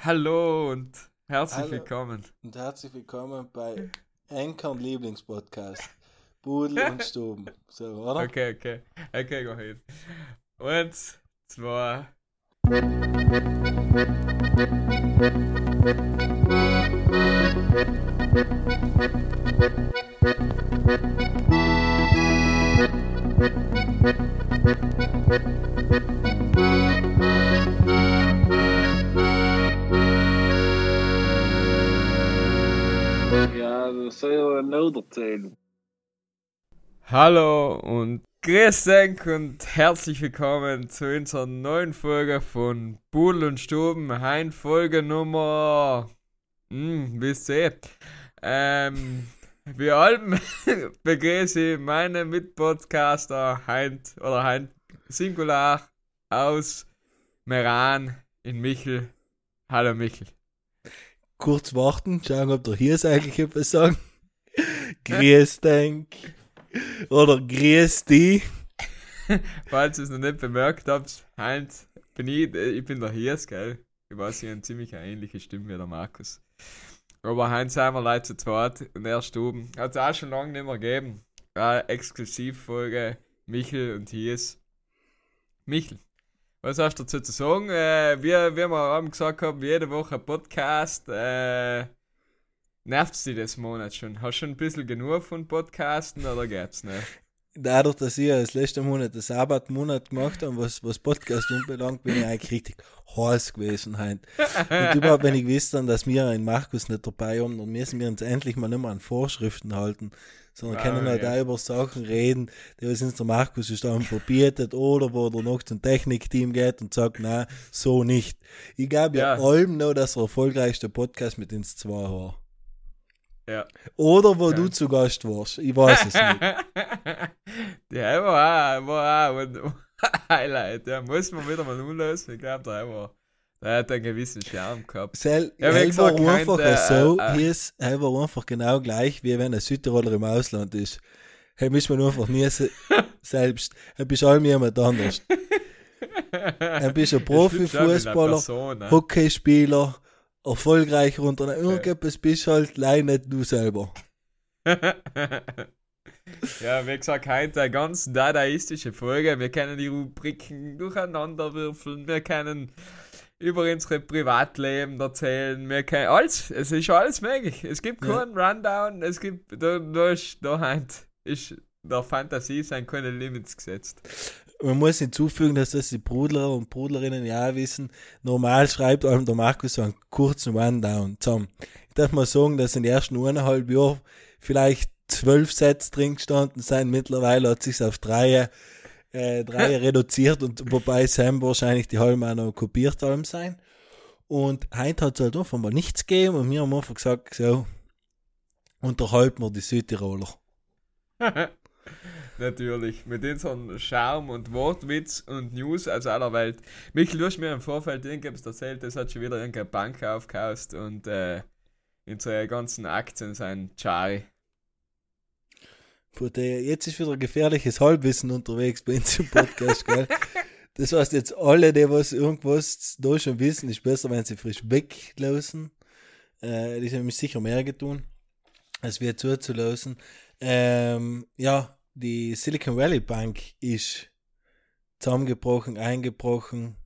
Hallo und herzlich Hallo. willkommen. Und herzlich willkommen bei Enkern Lieblingspodcast. Pudel und Stuben. So, oder? Okay, okay. Okay, go ahead. Und zwei. Das soll ja noch erzählen. Hallo und grüß dich und herzlich willkommen zu unserer neuen Folge von Pudel und Stuben. Hein Folge Nummer. Hm, wisst ihr? Ähm, wir allem begrüße ich meine Mitpodcaster Heint oder Heint Singular aus Meran in Michel. Hallo Michel. Kurz warten, schauen, ob der hier ist eigentlich etwas sagen. Grüß denk. Oder grüß die. Falls ihr es noch nicht bemerkt habt, Heinz, bin ich, äh, ich bin der Hirs, gell? Ich weiß, ich habe eine ziemlich ähnliche Stimme wie der Markus. Aber Heinz wir leider zu zweit und er Stuben. Hat es auch schon lange nicht mehr gegeben. Eine Exklusivfolge Michel und Hirs. Michel, was hast du dazu zu sagen? Äh, wie wir haben gesagt haben, jede Woche Podcast. Äh, nervt sie das Monat schon? Hast du schon ein bisschen genug von Podcasten oder geht's nicht? Dadurch, dass ich als letzten Monat den Sabbatmonat gemacht habe, was, was Podcast anbelangt, bin ich eigentlich richtig heiß gewesen heute. Und überhaupt, wenn ich wüsste, dass wir einen Markus nicht dabei haben, dann müssen wir uns endlich mal nicht mehr an Vorschriften halten, sondern Ah, können halt ja. auch über Sachen reden, die was uns der Markus ist dann verbietet oder wo er noch zum Technikteam geht und sagt, na so nicht. Ich glaube ja, Ja. allem noch, dass der erfolgreichste Podcast mit uns zwei war. Ja. Oder wo Ja. du zu Gast warst. Ich weiß es nicht. Der war auch, war auch ein Highlight. Ja, muss man wieder mal umlösen. Ich glaube, der war. Der hat einen gewissen Charme gehabt. Sel Ja, er war einfach kein, äh, so, äh, hier ist, er war einfach genau gleich, wie wenn ein Südtiroler im Ausland ist. Hey, müssen wir nur einfach nie se selbst. Er bist allem jemand anders. Er bist ein Profifußballer, Hock Hockeyspieler, erfolgreicher Unternehmer. Irgendetwas bist halt leider nicht du selber. ja, wie gesagt, heute eine ganz dadaistische Folge. Wir können die Rubriken durcheinander würfeln. Wir können über unsere Privatleben erzählen. Wir können alles. Es ist alles möglich. Es gibt Ja. keinen Rundown. Es gibt, da, da ist, da ist der Fantasie sind keine Limits gesetzt. Man muss hinzufügen, dass das die Brudler und Brudlerinnen ja wissen. Normal schreibt einem der Markus so einen kurzen Rundown zusammen. Ich darf mal sagen, dass in den ersten eineinhalb Jahren vielleicht zwölf Sätze drin gestanden sind. Mittlerweile hat sich auf drei, äh, drei reduziert und wobei Sam wahrscheinlich die halben auch noch kopiert haben sein. Und heute hat es halt einfach mal nichts gegeben und wir haben einfach gesagt, so, unterhalten wir die Südtiroler. Natürlich. Mit unserem Charme und Wortwitz und News aus aller Welt. Michael, du hast mir im Vorfeld irgendwas erzählt, das hat schon wieder irgendeine Bank aufgekauft und äh, unsere ganzen Aktien sind Chari. Äh, jetzt ist wieder gefährliches Halbwissen unterwegs bei uns im Podcast, gell? Das heißt jetzt alle, die was irgendwas da schon wissen, ist besser, wenn sie frisch weglassen. Äh, die haben mich sicher mehr getan, als wir zuzulassen. Ähm, ja, die Silicon Valley Bank ist zusammengebrochen, eingebrochen,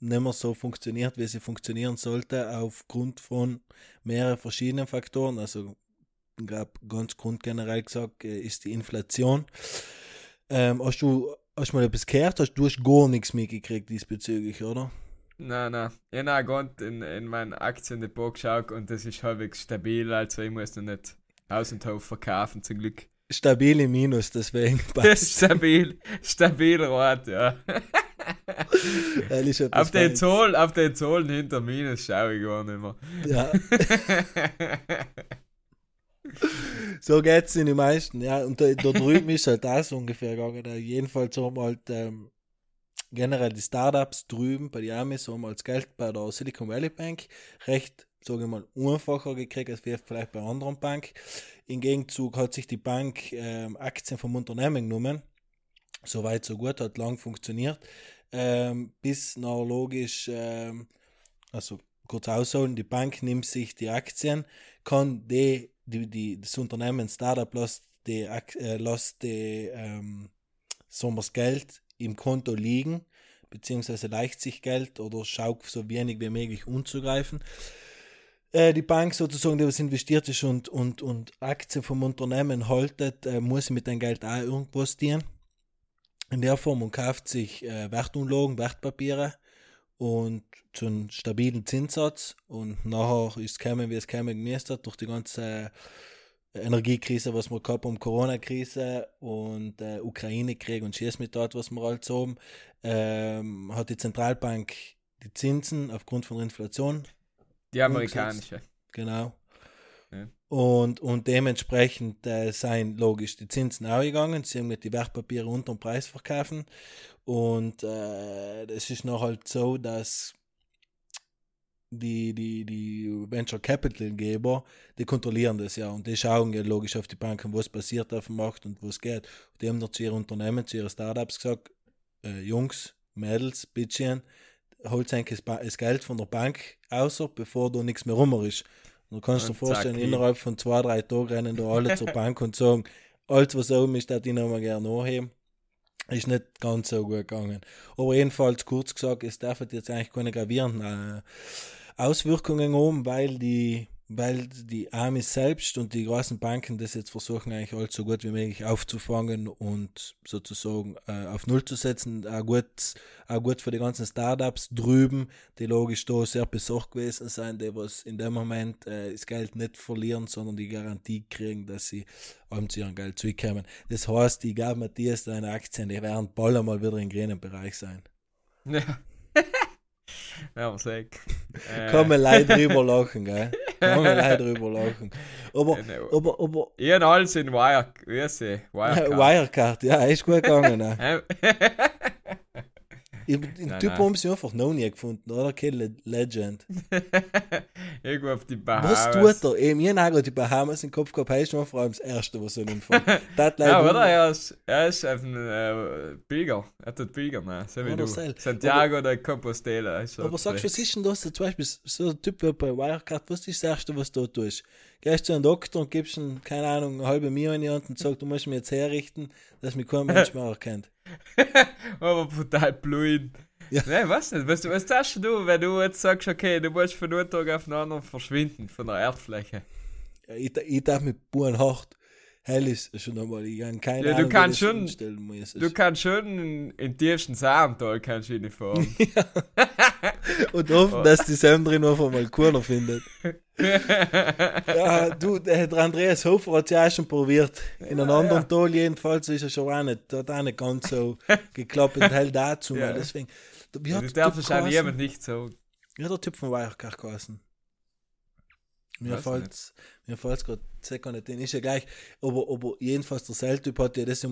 nicht mehr so funktioniert, wie sie funktionieren sollte, aufgrund von mehreren verschiedenen Faktoren. Also ich glaube, ganz grundgenerell gesagt, äh, ist die Inflation. Ähm, hast du hast du mal etwas gehört? Hast, du hast gar nichts mitgekriegt diesbezüglich, oder? Nein, nein. Ich habe gerade in, in mein Aktiendepot geschaut und das ist halbwegs stabil, also ich muss noch nicht Haus und Hof verkaufen, zum Glück. Stabil im Minus, deswegen Das stabil, stabil rot, ja. Ehrlich, auf den. Zoll, auf den Zollen hinter Minus schaue ich gar nicht mehr. Ja, so geht's in den meisten. Ja, und da, da drüben ist halt so ungefähr gegangen. Jedenfalls haben wir halt ähm, generell die Startups drüben bei haben wir als Geld bei der Silicon Valley Bank recht, sage ich mal, einfacher gekriegt als vielleicht bei anderen Bank. Im Gegenzug hat sich die Bank ähm, Aktien vom Unternehmen genommen. Soweit, so gut, hat lang funktioniert. Ähm, bis noch logisch, ähm, also kurz ausholen, die Bank nimmt sich die Aktien, kann die, die, die das Unternehmen Startup lässt die, äh, lässt die ähm, wir's Geld im Konto liegen, beziehungsweise leicht sich Geld oder schaut so wenig wie möglich umzugreifen. Äh, die Bank sozusagen, die was investiert ist und, und, und Aktien vom Unternehmen haltet, äh, muss mit dem Geld auch irgendwas dienen. In der Form und kauft sich äh, Wertunlagen, Wertpapiere und zu einem stabilen Zinssatz und nachher ist es gekommen, wie es kommen gemäßt hat, durch die ganze Energiekrise, was wir gehabt haben, Corona-Krise und äh, Ukraine-Krieg und Schieß mit dort, was wir halt so haben, ähm, hat die Zentralbank die Zinsen aufgrund von Inflation, Die amerikanische. genau. Ja. Und, und dementsprechend äh, seien logisch die Zinsen auch gegangen, sie haben mit die Wertpapiere unter dem Preis verkaufen und äh, es ist noch halt so, dass die, die, die Venture Capital Geber, die kontrollieren das ja und die schauen ja logisch auf die Banken, was passiert auf dem Markt und wo es geht. Und die haben noch zu ihren Unternehmen, zu ihren Startups gesagt, äh, Jungs, Mädels, Bitchen, holt eigentlich das, Geld von der Bank außer, bevor da nichts mehr rum ist. Und du kannst dir vorstellen, innerhalb von zwei, drei Tagen rennen da alle zur Bank und sagen, alles was oben ist, das ich noch mal gerne anheben. Ist nicht ganz so gut gegangen. Aber jedenfalls, kurz gesagt, es darf jetzt eigentlich keine gravierenden äh, Auswirkungen haben, weil die, weil die Amis selbst und die großen Banken das jetzt versuchen, eigentlich alles so gut wie möglich aufzufangen und sozusagen äh, auf Null zu setzen. Auch gut, auch gut für die ganzen Startups drüben, die logisch da sehr besorgt gewesen sind, die was in dem Moment äh, das Geld nicht verlieren, sondern die Garantie kriegen, dass sie allem zu ihrem Geld zurückkommen. Das heißt, die gab Matthias deine Aktien, die werden bald einmal wieder im grünen Bereich sein. Ja. ja, sag. Äh, Kann man leider drüber lachen, gell? Kann man leider drüber lachen. Aber, Genau. aber, aber, Ich habe alles in Wire, wie sie? Wirecard. Wirecard, ja, ist gut gegangen. Ne? Ich, den Nein, Typ haben sie einfach noch nie gefunden, oder? Kein Le Legend. Irgendwo auf die Bahamas. Was tut er? Eben, ich habe die Bahamas im Kopf gehabt, heißt schon vor allem das Erste, was so hinfällt. Das Ja, oder? Er ist, er ist auf einem äh, Pilger. Er tut Pilger, ne? So wie du. Santiago de Compostela. Ist so Aber sagst du, was ist denn das? Zum Beispiel so ein Typ wie bei Wirecard, was ist das Erste, was du tust? Gehst zu einem Doktor und gibst ihm, keine Ahnung, eine halbe Million in die Hand und sagst, du musst mich jetzt herrichten, dass mich kein Mensch mehr erkennt. Aber total blöd. Ja. Nein, was nicht. Was, was tust du, wenn du jetzt sagst, okay, du musst von einem Tag auf den anderen verschwinden von der Erdfläche? Ja, ich, ich darf mit Buren hart. Hell ist schon einmal, ich habe keine Ja, du Ahnung, kannst schon-. Du kannst schon in, tiefsten Saartal kannst du fahren. und hoffen, dass die Sam drin auf einmal cooler findet. Ja, du, der Andreas Hofer hat ja auch schon probiert. In einem Ja, anderen ja. Tal jedenfalls ist er schon auch nicht, hat auch nicht ganz so geklappt und hell dazu. Ja. Deswegen, wie hat das der darf Typ wahrscheinlich geheißen? jemand nicht so. Wie hat der Typ von Wirecard geheißen? Mir fällt mir fällt's gerade sicher nicht, den ist ja gleich, aber, aber jedenfalls der Seiltyp hat ja das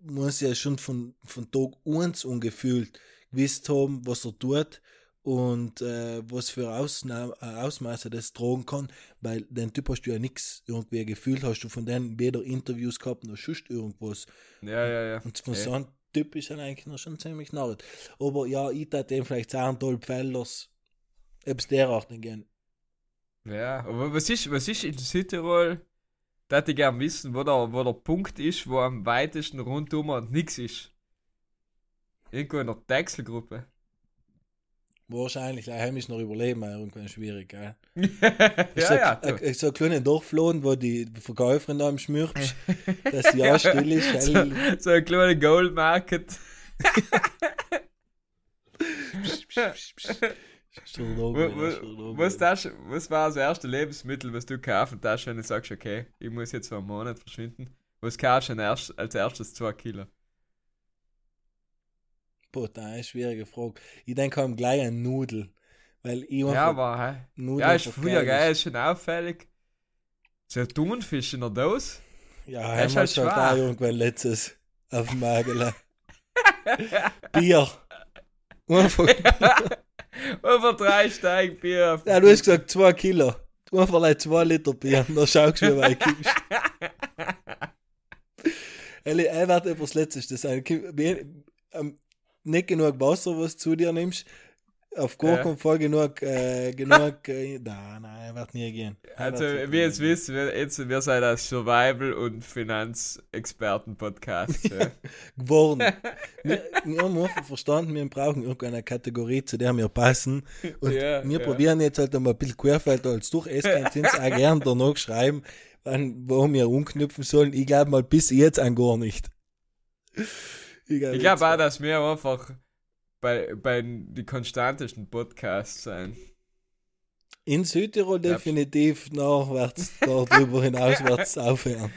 muss ja schon von, von Tag 1 ungefühlt gewusst haben, was er tut und äh, was für Ausna äh, Ausmaße das tragen kann, weil den Typ hast du ja nichts irgendwie gefühlt, hast du von denen weder Interviews gehabt noch sonst irgendwas. Ja, ja, ja. Und von Ja. so einem Typ ist er eigentlich noch schon ziemlich narrt. Aber ja, ich hätte dem vielleicht sagen, toll Pfeilers, etwas derartig gehen. Ja, aber was ist, was ist in Südtirol? Da hätte ich gern wissen, wo der, wo der Punkt ist, wo am weitesten rundum und nichts ist. Irgendwo in der Dechselgruppe. Wahrscheinlich, ja, heimisch noch überleben, irgendwann schwierig, gell? ja, so, ja. so ein kleiner Dorflohn, wo die Verkäuferin da im Schmürpsch, dass sie ja still ist, so, so ein kleiner Gold Market. Wo- wo- Entschuldigung. Was, das, was war das erste Lebensmittel, was du kaufen hast, wenn du sagst, okay, ich muss jetzt für einen Monat verschwinden? Was kaufst du erst, als erstes 2 Kilo? Boah, das ist eine schwierige Frage. Ich denke an gleich an Nudel, weil ich Ja, aber hey. Nudeln Ja, ist früher, geil ist schon auffällig. So ein Thunfisch in der Dose. Ja, einmal halt schon da irgendwann letztes auf dem Magel. Bier. Einfach, Über drei Steig Bier. auf- ja, du hast gesagt zwei Kilo. Einfach like zwei Liter Bier. Dann schaust du, wie weit kommst. Elli, er wird etwas Letztes sein. Wie- ähm, Nicht genug Wasser, was du zu dir nimmst. Auf Fall genug, äh, genug, äh, nein, nein, er wird nie gehen. Also, wie ihr gehen. wisst, wir, jetzt, wir sind ein Survival- und Finanzexperten-Podcast. ja. geworden. wir, wir haben verstanden, wir brauchen irgendeine Kategorie, zu der wir passen. Und Ja, wir ja. probieren jetzt halt einmal ein bisschen Querfeld als durch. Es ihr uns auch gern danach schreiben, wann, wo wir umknüpfen sollen. Ich glaube mal bis jetzt an gar nicht. Ich glaube Ich glaube auch, dass wir einfach bei, bei die konstantesten Podcasts sein. in Südtirol definitiv nachwärts, darüber hinaus wird es aufhören.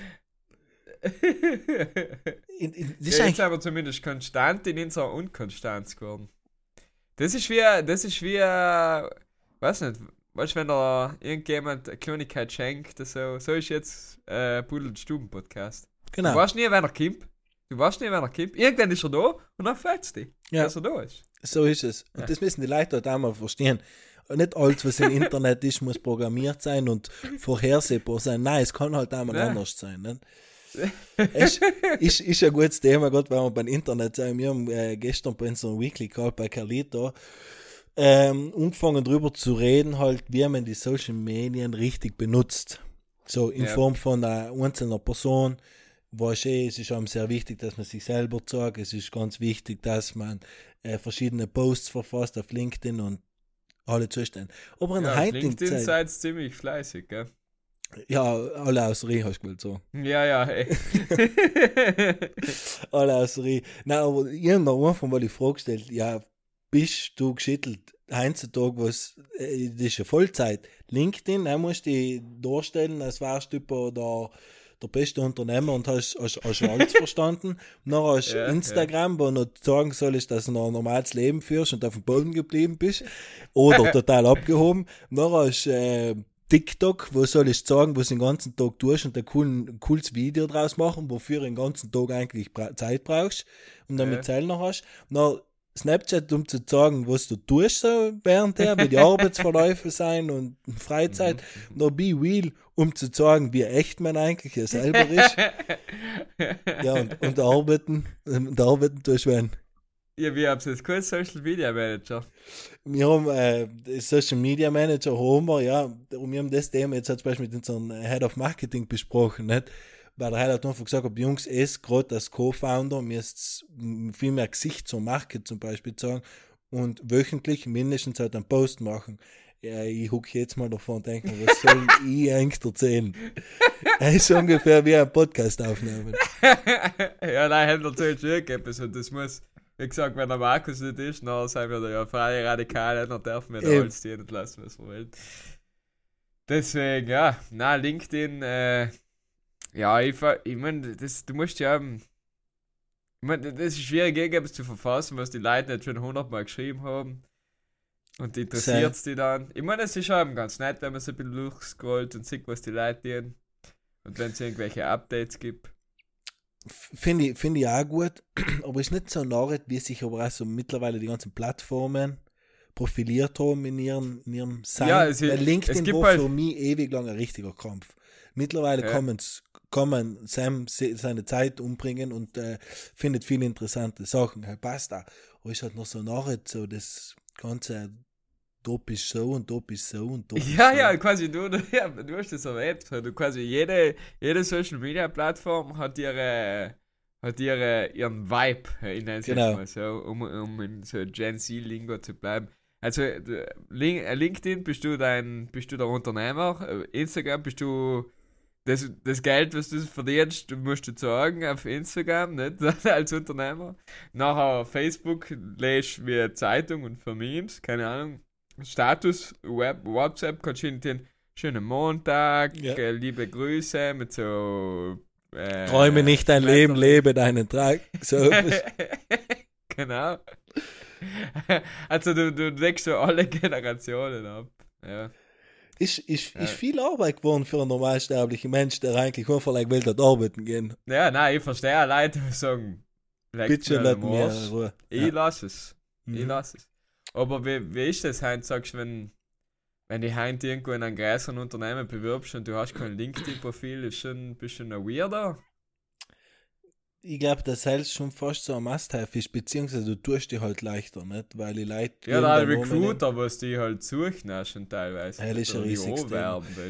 In, in, das ist ja, jetzt eigentlich, aber zumindest konstant in unserer Unkonstanz geworden. Das ist wie, das ist wie, weiß nicht, weißt du, wenn da irgendjemand eine Kleinigkeit schenkt, oder so, so ist jetzt äh, Pudel- und Stuben-Podcast. Du genau. weißt nie, wenn er kommt. Du weißt nie, wenn er kommt. Irgendwann ist er da und dann freut es dich, Ja. dass er da ist. So ist es. Und Ja. das müssen die Leute halt auch mal verstehen. Nicht alles, was im Internet ist, muss programmiert sein und vorhersehbar sein. Nein, es kann halt auch mal Ja. anders sein. Ne? Es ist, ist ein gutes Thema, gerade wenn wir beim Internet sind. Wir haben äh, gestern bei unserem Weekly Call bei Carlito ähm, angefangen drüber zu reden, halt, wie man die Social Medien richtig benutzt. So in Ja. Form von einer einzelnen Person. Weißt du, es ist einem sehr wichtig, dass man sich selber sagt. Es ist ganz wichtig, dass man äh, verschiedene Posts verfasst auf LinkedIn und alle Zustände. Aber in Ja, der LinkedIn seid ziemlich fleißig, gell? ja, alle aus Rie, hast du gewollt so. Ja, ja, ey. Alle aus Rie. Nein, aber ich habe noch einfach mal die Frage gestellt, ja, bist du geschüttelt heutzutage, was, äh, das ist ja Vollzeit. LinkedIn, da musst du dich darstellen, als wärst du der, der beste Unternehmer und hast, hast, hast alles verstanden. Dann hast Ja, Instagram, wo du sagen sollst, dass du noch ein normales Leben führst und auf dem Boden geblieben bist. Oder total abgehoben. Dann hast äh, TikTok, wo soll ich sagen, wo du den ganzen Tag tust und ein, coolen, ein cooles Video draus machen, wofür du den ganzen Tag eigentlich Zeit brauchst und damit Ja. Zeit noch hast. Dann Snapchat, um zu sagen, was du tust so während der, wie die Arbeitsverläufe sein und Freizeit. Mhm. Noch Be Real, um zu sagen, wie echt man eigentlich ja selber ist. ja, und, und arbeiten, und arbeiten tust du wenn. ja, wie habt ihr jetzt kein Social Media Manager? Wir haben äh, Social Media Manager haben wir, ja, und wir haben das Thema jetzt zum Beispiel mit unserem Head of Marketing besprochen, nicht? Weil der Head hat einfach gesagt, ob Jungs es gerade als Co-Founder müsst viel mehr Gesicht zur Marke zum Beispiel sagen und wöchentlich mindestens halt einen Post machen. Ja, ich huck jetzt mal davon und denke was soll ich eigentlich erzählen? Es ist ungefähr wie ein Podcast aufnehmen. ja, nein, hat natürlich schon etwas und das muss, wie gesagt, wenn der Markus nicht ist, dann sind wir da ja freie Radikale, dann dürfen wir da Eben. alles stehen und lassen, was wir wollen. Deswegen, ja, na, LinkedIn, äh, ja, ich, ich meine, das, du musst ja, ähm, ich meine, das ist schwierig, irgendwas zu verfassen, was die Leute nicht schon hundertmal geschrieben haben. Und interessiert es die dann. Ich meine, es ist schon ganz nett, wenn man so ein bisschen durchscrollt und sieht, was die Leute tun. Und wenn es irgendwelche Updates gibt. Finde ich, finde ich auch gut, aber ist nicht so narret, wie sich aber auch so mittlerweile die ganzen Plattformen profiliert haben in ihrem, in ihrem Sein. Ja, es- Weil es LinkedIn gibt war halt- für mich ewig lang ein richtiger Kampf. Mittlerweile Ja. kann, man's, man Sam se- seine Zeit umbringen und äh, findet viele interessante Sachen. Passt auch. Aber ist halt noch so narret, so das ganze da bist so und da bist so und da bist Ja, so. ja, quasi du, du, ja, du hast das erwähnt. Du quasi jede, jede Social Media Plattform hat ihre, hat ihre, ihren Vibe, ich nenne es Genau. mal so, um, um in so Gen Z-Lingo zu bleiben. Also, du- Link, äh, LinkedIn bist du dein, bist du der Unternehmer, äh, Instagram bist du das, das Geld, was du verdienst, musst du sagen auf Instagram, nicht als Unternehmer. Nachher Facebook lest wie Zeitung und für Memes, keine Ahnung. Status, Web, WhatsApp, kannst du den schönen Montag, Ja. äh, liebe Grüße mit so. Äh, Träume nicht dein Leben, lebe deinen Trag. So genau. Also du, du deckst so alle Generationen ab. Ja. Ist, ist, Ja. ist viel Arbeit geworden für einen normalsterblichen Mensch, der eigentlich einfach like will dort arbeiten gehen. ja, nein, ich verstehe Leute, die sagen, Bitte am mir. Ruhe. Ich Ja. lass es. Ich Mhm. lass es. Aber wie, wie ist das heute, sagst du, wenn, wenn du heute irgendwo in einem größeren Unternehmen bewirbst und du hast kein LinkedIn-Profil, ist schon ein bisschen ein Weirder? Ich glaube, dass Sales schon fast so ein Must-Have ist, beziehungsweise du tust die halt leichter, nicht? Weil die Leute. Ja, da Recruiter, was die halt suchen, schon teilweise. Das ist ein riesiges.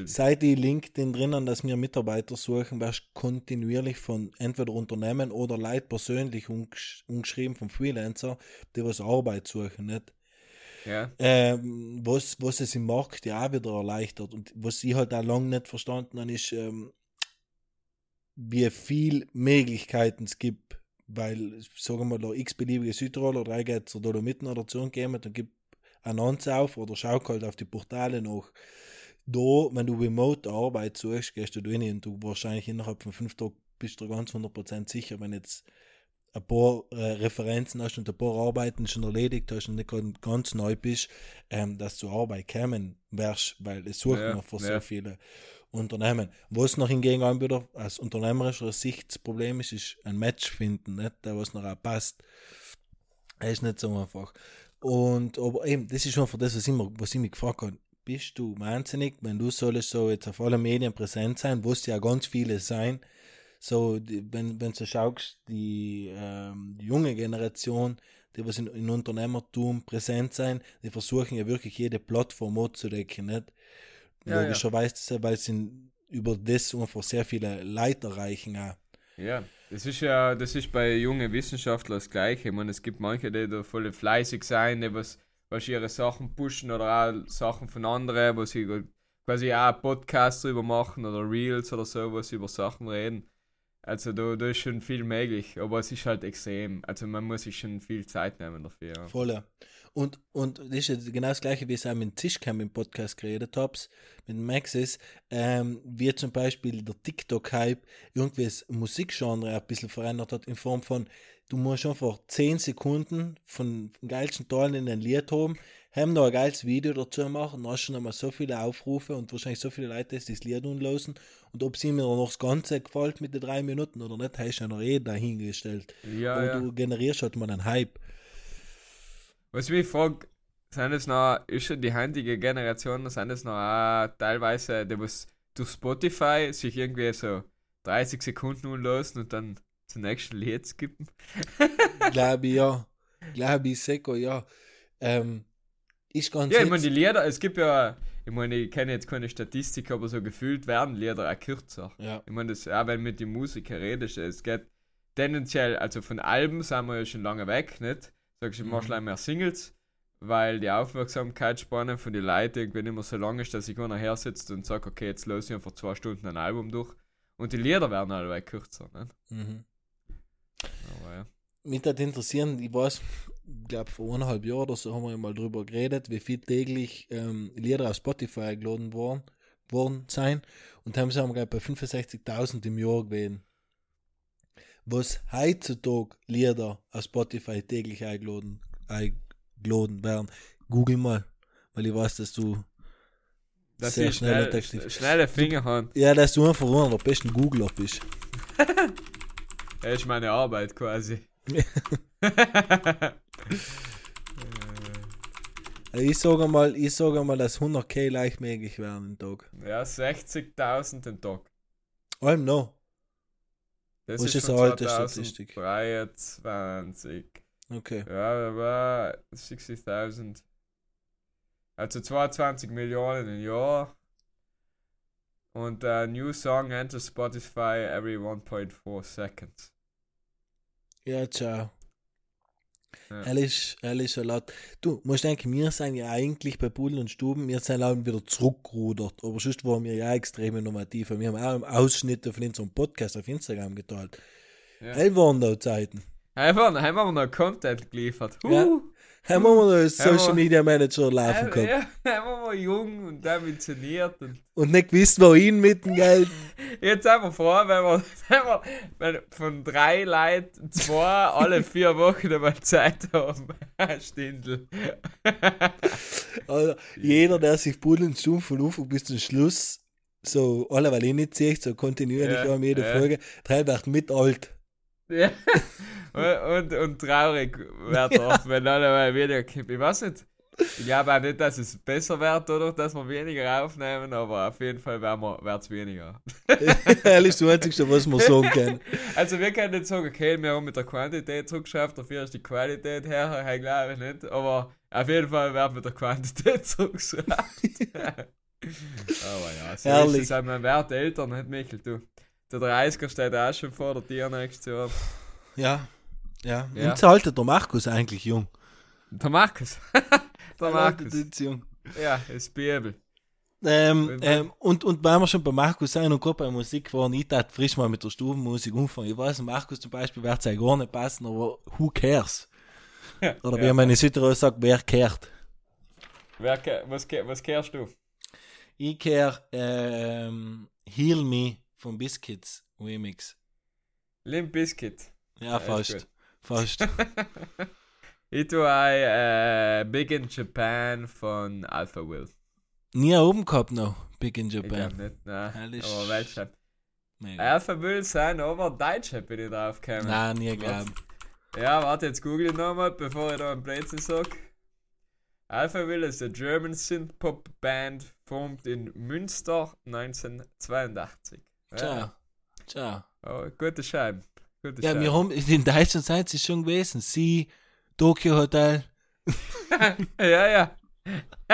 Seit die LinkedIn drinnen, dass wir Mitarbeiter suchen, wirst du kontinuierlich von entweder Unternehmen oder Leute persönlich umgesch- umgeschrieben, von Freelancer, die was Arbeit suchen, nicht? Ja, ähm, was, was es im Markt ja auch wieder erleichtert. Und was ich halt auch lange nicht verstanden habe, ist, ähm, wie viel Möglichkeiten es gibt, weil, sagen wir mal, x-beliebige Südtiroler, drei geht zur Dolomiten oder zu gehen, dann gibt Annonce auf oder schau halt auf die Portale nach. Da, wenn du remote Arbeit suchst, gehst du da rein und du wahrscheinlich innerhalb von fünf Tagen bist du ganz 100% sicher, wenn jetzt ein paar äh, Referenzen hast und ein paar Arbeiten schon erledigt hast und nicht ganz neu bist, ähm, dass du Arbeit kämen wärst, weil es suchen Ja, noch für ja. sehr viele Unternehmen. Was noch hingegen wieder aus unternehmerischer Sicht das Problem ist, ist ein Match finden, nicht? der was noch auch passt. Das ist nicht so einfach. Und aber eben, das ist einfach das, was ich, mir, was ich mich gefragt habe. Bist du wahnsinnig, wenn du sollst so jetzt auf allen Medien präsent sein, wo es ja ganz viele sein, so, die, wenn, wenn du schaust, die, ähm, die junge Generation, die was in, in Unternehmertum präsent sein, die versuchen ja wirklich jede Plattform abzudecken, nicht? Ja, ja. Logischerweise, weil sie über das einfach sehr viele Leute erreichen auch. ja. Das ist ja, das ist bei jungen Wissenschaftlern das Gleiche. Ich meine, es gibt manche, die da voll fleißig sein, die was, was ihre Sachen pushen oder auch Sachen von anderen, wo sie quasi auch Podcasts drüber machen oder Reels oder so, wo sie über Sachen reden. Also da, da ist schon viel möglich, aber es ist halt extrem. Also man muss sich schon viel Zeit nehmen dafür. Ja. Voll. Und, und das ist genau das gleiche, wie ich es auch mit Tischcamp im Podcast geredet habe, mit Maxis, ähm, wie zum Beispiel der TikTok-Hype irgendwie das Musikgenre ein bisschen verändert hat, in Form von, du musst einfach 10 Sekunden von geilsten Teilen in ein Lied haben, haben noch ein geiles Video dazu machen, dann hast du schon einmal so viele Aufrufe und wahrscheinlich so viele Leute, die das Lied unlosen und ob sie mir noch das Ganze gefällt mit den drei Minuten oder nicht, hast du ja noch eh dahingestellt. Ja, Aber ja. du generierst halt mal einen Hype. Was ich mich frage, sind es noch, ist schon die heutige Generation, sind es noch auch teilweise, die was durch Spotify sich irgendwie so 30 Sekunden unlosen und dann zum nächsten Lied skippen? Glaube ich ja. Glaube ich sicher, ja. Ähm, ist ganz Ja, ich meine, die Lieder, es gibt ja, ich meine, ich kenne jetzt keine Statistik, aber so gefühlt werden Lieder auch kürzer. ja. Ich meine, das, auch wenn mit den Musikern redest, es geht tendenziell, also von Alben sind wir ja schon lange weg, nicht? Sagst du, ich mach Mhm. mehr Singles, weil die Aufmerksamkeitsspanne von den Leuten irgendwie nicht mehr so lang ist, dass ich einer her sitzt und sage, okay, jetzt löse ich einfach zwei Stunden ein Album durch. Und die Lieder werden alle kürzer, nicht? Mhm. Aber ja. Mich hat interessieren, ich weiß, ich glaube vor eineinhalb Jahren oder so haben wir ja mal drüber geredet, wie viel täglich ähm, Lieder auf Spotify geladen worden, worden sein. Und haben sie haben glaub, bei 65.000 im Jahr gewesen. Was heutzutage Lieder auf Spotify täglich eingeladen, eingeladen werden. Google mal, weil ich weiß, dass du Dass Sehr schnell schnell, schnelle Finger habe. Ja, dass du einfach einer der besten Googler bist. Das ist meine Arbeit quasi. Ich sage mal, ich sage mal, dass 100k leicht möglich wären im Tag. ja, 60.000 den Tag. Allem noch. Das Was ist ist eine alte Statistik? 2023. Okay. Ja, war 60.000. Also 22 Millionen im Jahr. Und a new song enters Spotify every 1.4 seconds. Ja, ciao. Ja. Ehrlich, ehrlich, laut. Du, musst denken, wir sind ja eigentlich bei Pudel und Stuben, wir sind auch wieder zurückgerudert. Aber sonst waren wir ja extrem innovativ. Wir haben auch Ausschnitte von unserem Podcast auf Instagram geteilt. Ja. Hey, waren da Zeiten. Einfach, haben wir noch Content geliefert. Huh. Ja. Haben wir mal als Haben wir- Social Media Manager laufen gehabt. ja, haben wir mal jung und ambitioniert. Und Und nicht gewusst, wohin mit dem Geld. jetzt einfach vor, wenn wir, wenn wir wenn von drei Leuten zwei alle vier Wochen einmal Zeit haben. Stindel. Also, jeder, der sich Pudel und Stuben von Anfang bis zum Schluss so alle weil nicht zieht, so kontinuierlich Ja, um jede ja. Folge, drei wird mit alt. Ja. Und, und, und traurig wird auch, wenn alle mal wieder kommen. Ich weiß nicht, Ich glaube auch nicht, dass es besser wird, oder dass wir weniger aufnehmen, aber auf jeden Fall wird es weniger. Ehrlich, das Einzige, was wir sagen können. Also wir können nicht sagen, okay, wir haben mit der Quantität zurückgeschafft, dafür ist die Qualität her, ich glaube ich nicht, aber auf jeden Fall wird mit der Quantität zurückgeschafft. aber ja, so Herrlich. ist es halt, man wird älter, nicht Michael, du. Der 30er steht auch schon vor der Tier nächstes Jahr. Ja, ja. Ja. Und alter der Markus eigentlich jung. Der Markus. der Markus. Ist jung. Ja, ist Bibel. Ähm, ähm, und, und weil wir schon bei Markus sein und gerade bei Musik waren, ich tat frisch mal mit der Stubenmusik umfangen. Ich weiß, Markus zum Beispiel wird es ja gar nicht passen, aber who cares? Oder wie Ja. meine Südtirol sagt, wer kehrt? Wer, ke- was, ke- was kehrst du? Ich kehr ähm, Heal Me von Biscuits Remix. Limp Bizkit. Ja, ist fast. Fast. Ich tue ein äh, Big in Japan von Alpha Will. Nie oben gehabt noch, Big in Ich Japan. nicht, nein. Ehrlich? Aber welcher? Alpha Will sein, aber Deutsche bin ich drauf gekommen. Nein, nie gehabt. Ja, warte, jetzt google ich nochmal, bevor ich da einen Blödsinn sag. Alpha Will ist eine German Synth-Pop Band, formed in Münster 1982. Ciao. Ciao. Oh, gute Scheibe. Gute Ja, wir haben, in Deutschland seid ihr schon gewesen. Sie, Tokyo Hotel. ja, ja.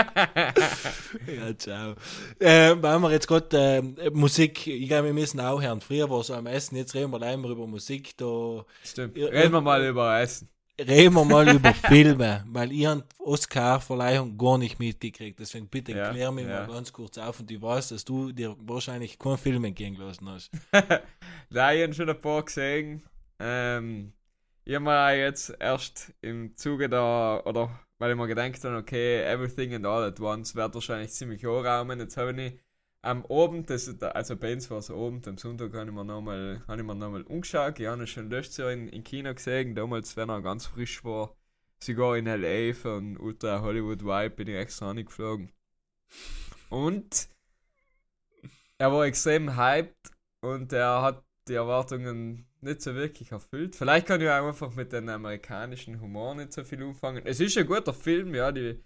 Ja, ciao. Äh, weil wir jetzt gerade äh, Musik, ich glaube, wir müssen auch hören. Früher war es am Essen, jetzt reden wir leider über Musik. Da Stimmt. Reden wir mal über Essen. Reden wir mal über Filme, weil ich habe Oscar-Verleihung gar nicht mitgekriegt. Deswegen bitte Ja, klär mich ja. mal ganz kurz auf und ich weiß, dass du dir wahrscheinlich keinen Film entgehen lassen hast. Da ich habe schon ein paar gesehen. Ähm, ich habe mir jetzt erst im Zuge da, oder weil ich mir gedacht habe, okay, Everything and All at Once wird wahrscheinlich ziemlich anraumen. Jetzt habe ich am Abend, das also bei uns war es Abend, am Sonntag habe ich mir nochmal noch mal umgeschaut. Ich habe ihn schon letztes Jahr in, in China gesehen, damals, wenn er ganz frisch war. Sogar in L.A. von Ultra Hollywood Vibe bin ich extra angeflogen. Und er war extrem hyped und er hat die Erwartungen nicht so wirklich erfüllt. Vielleicht kann ich auch einfach mit dem amerikanischen Humor nicht so viel umfangen. Es ist ein guter Film, ja, die,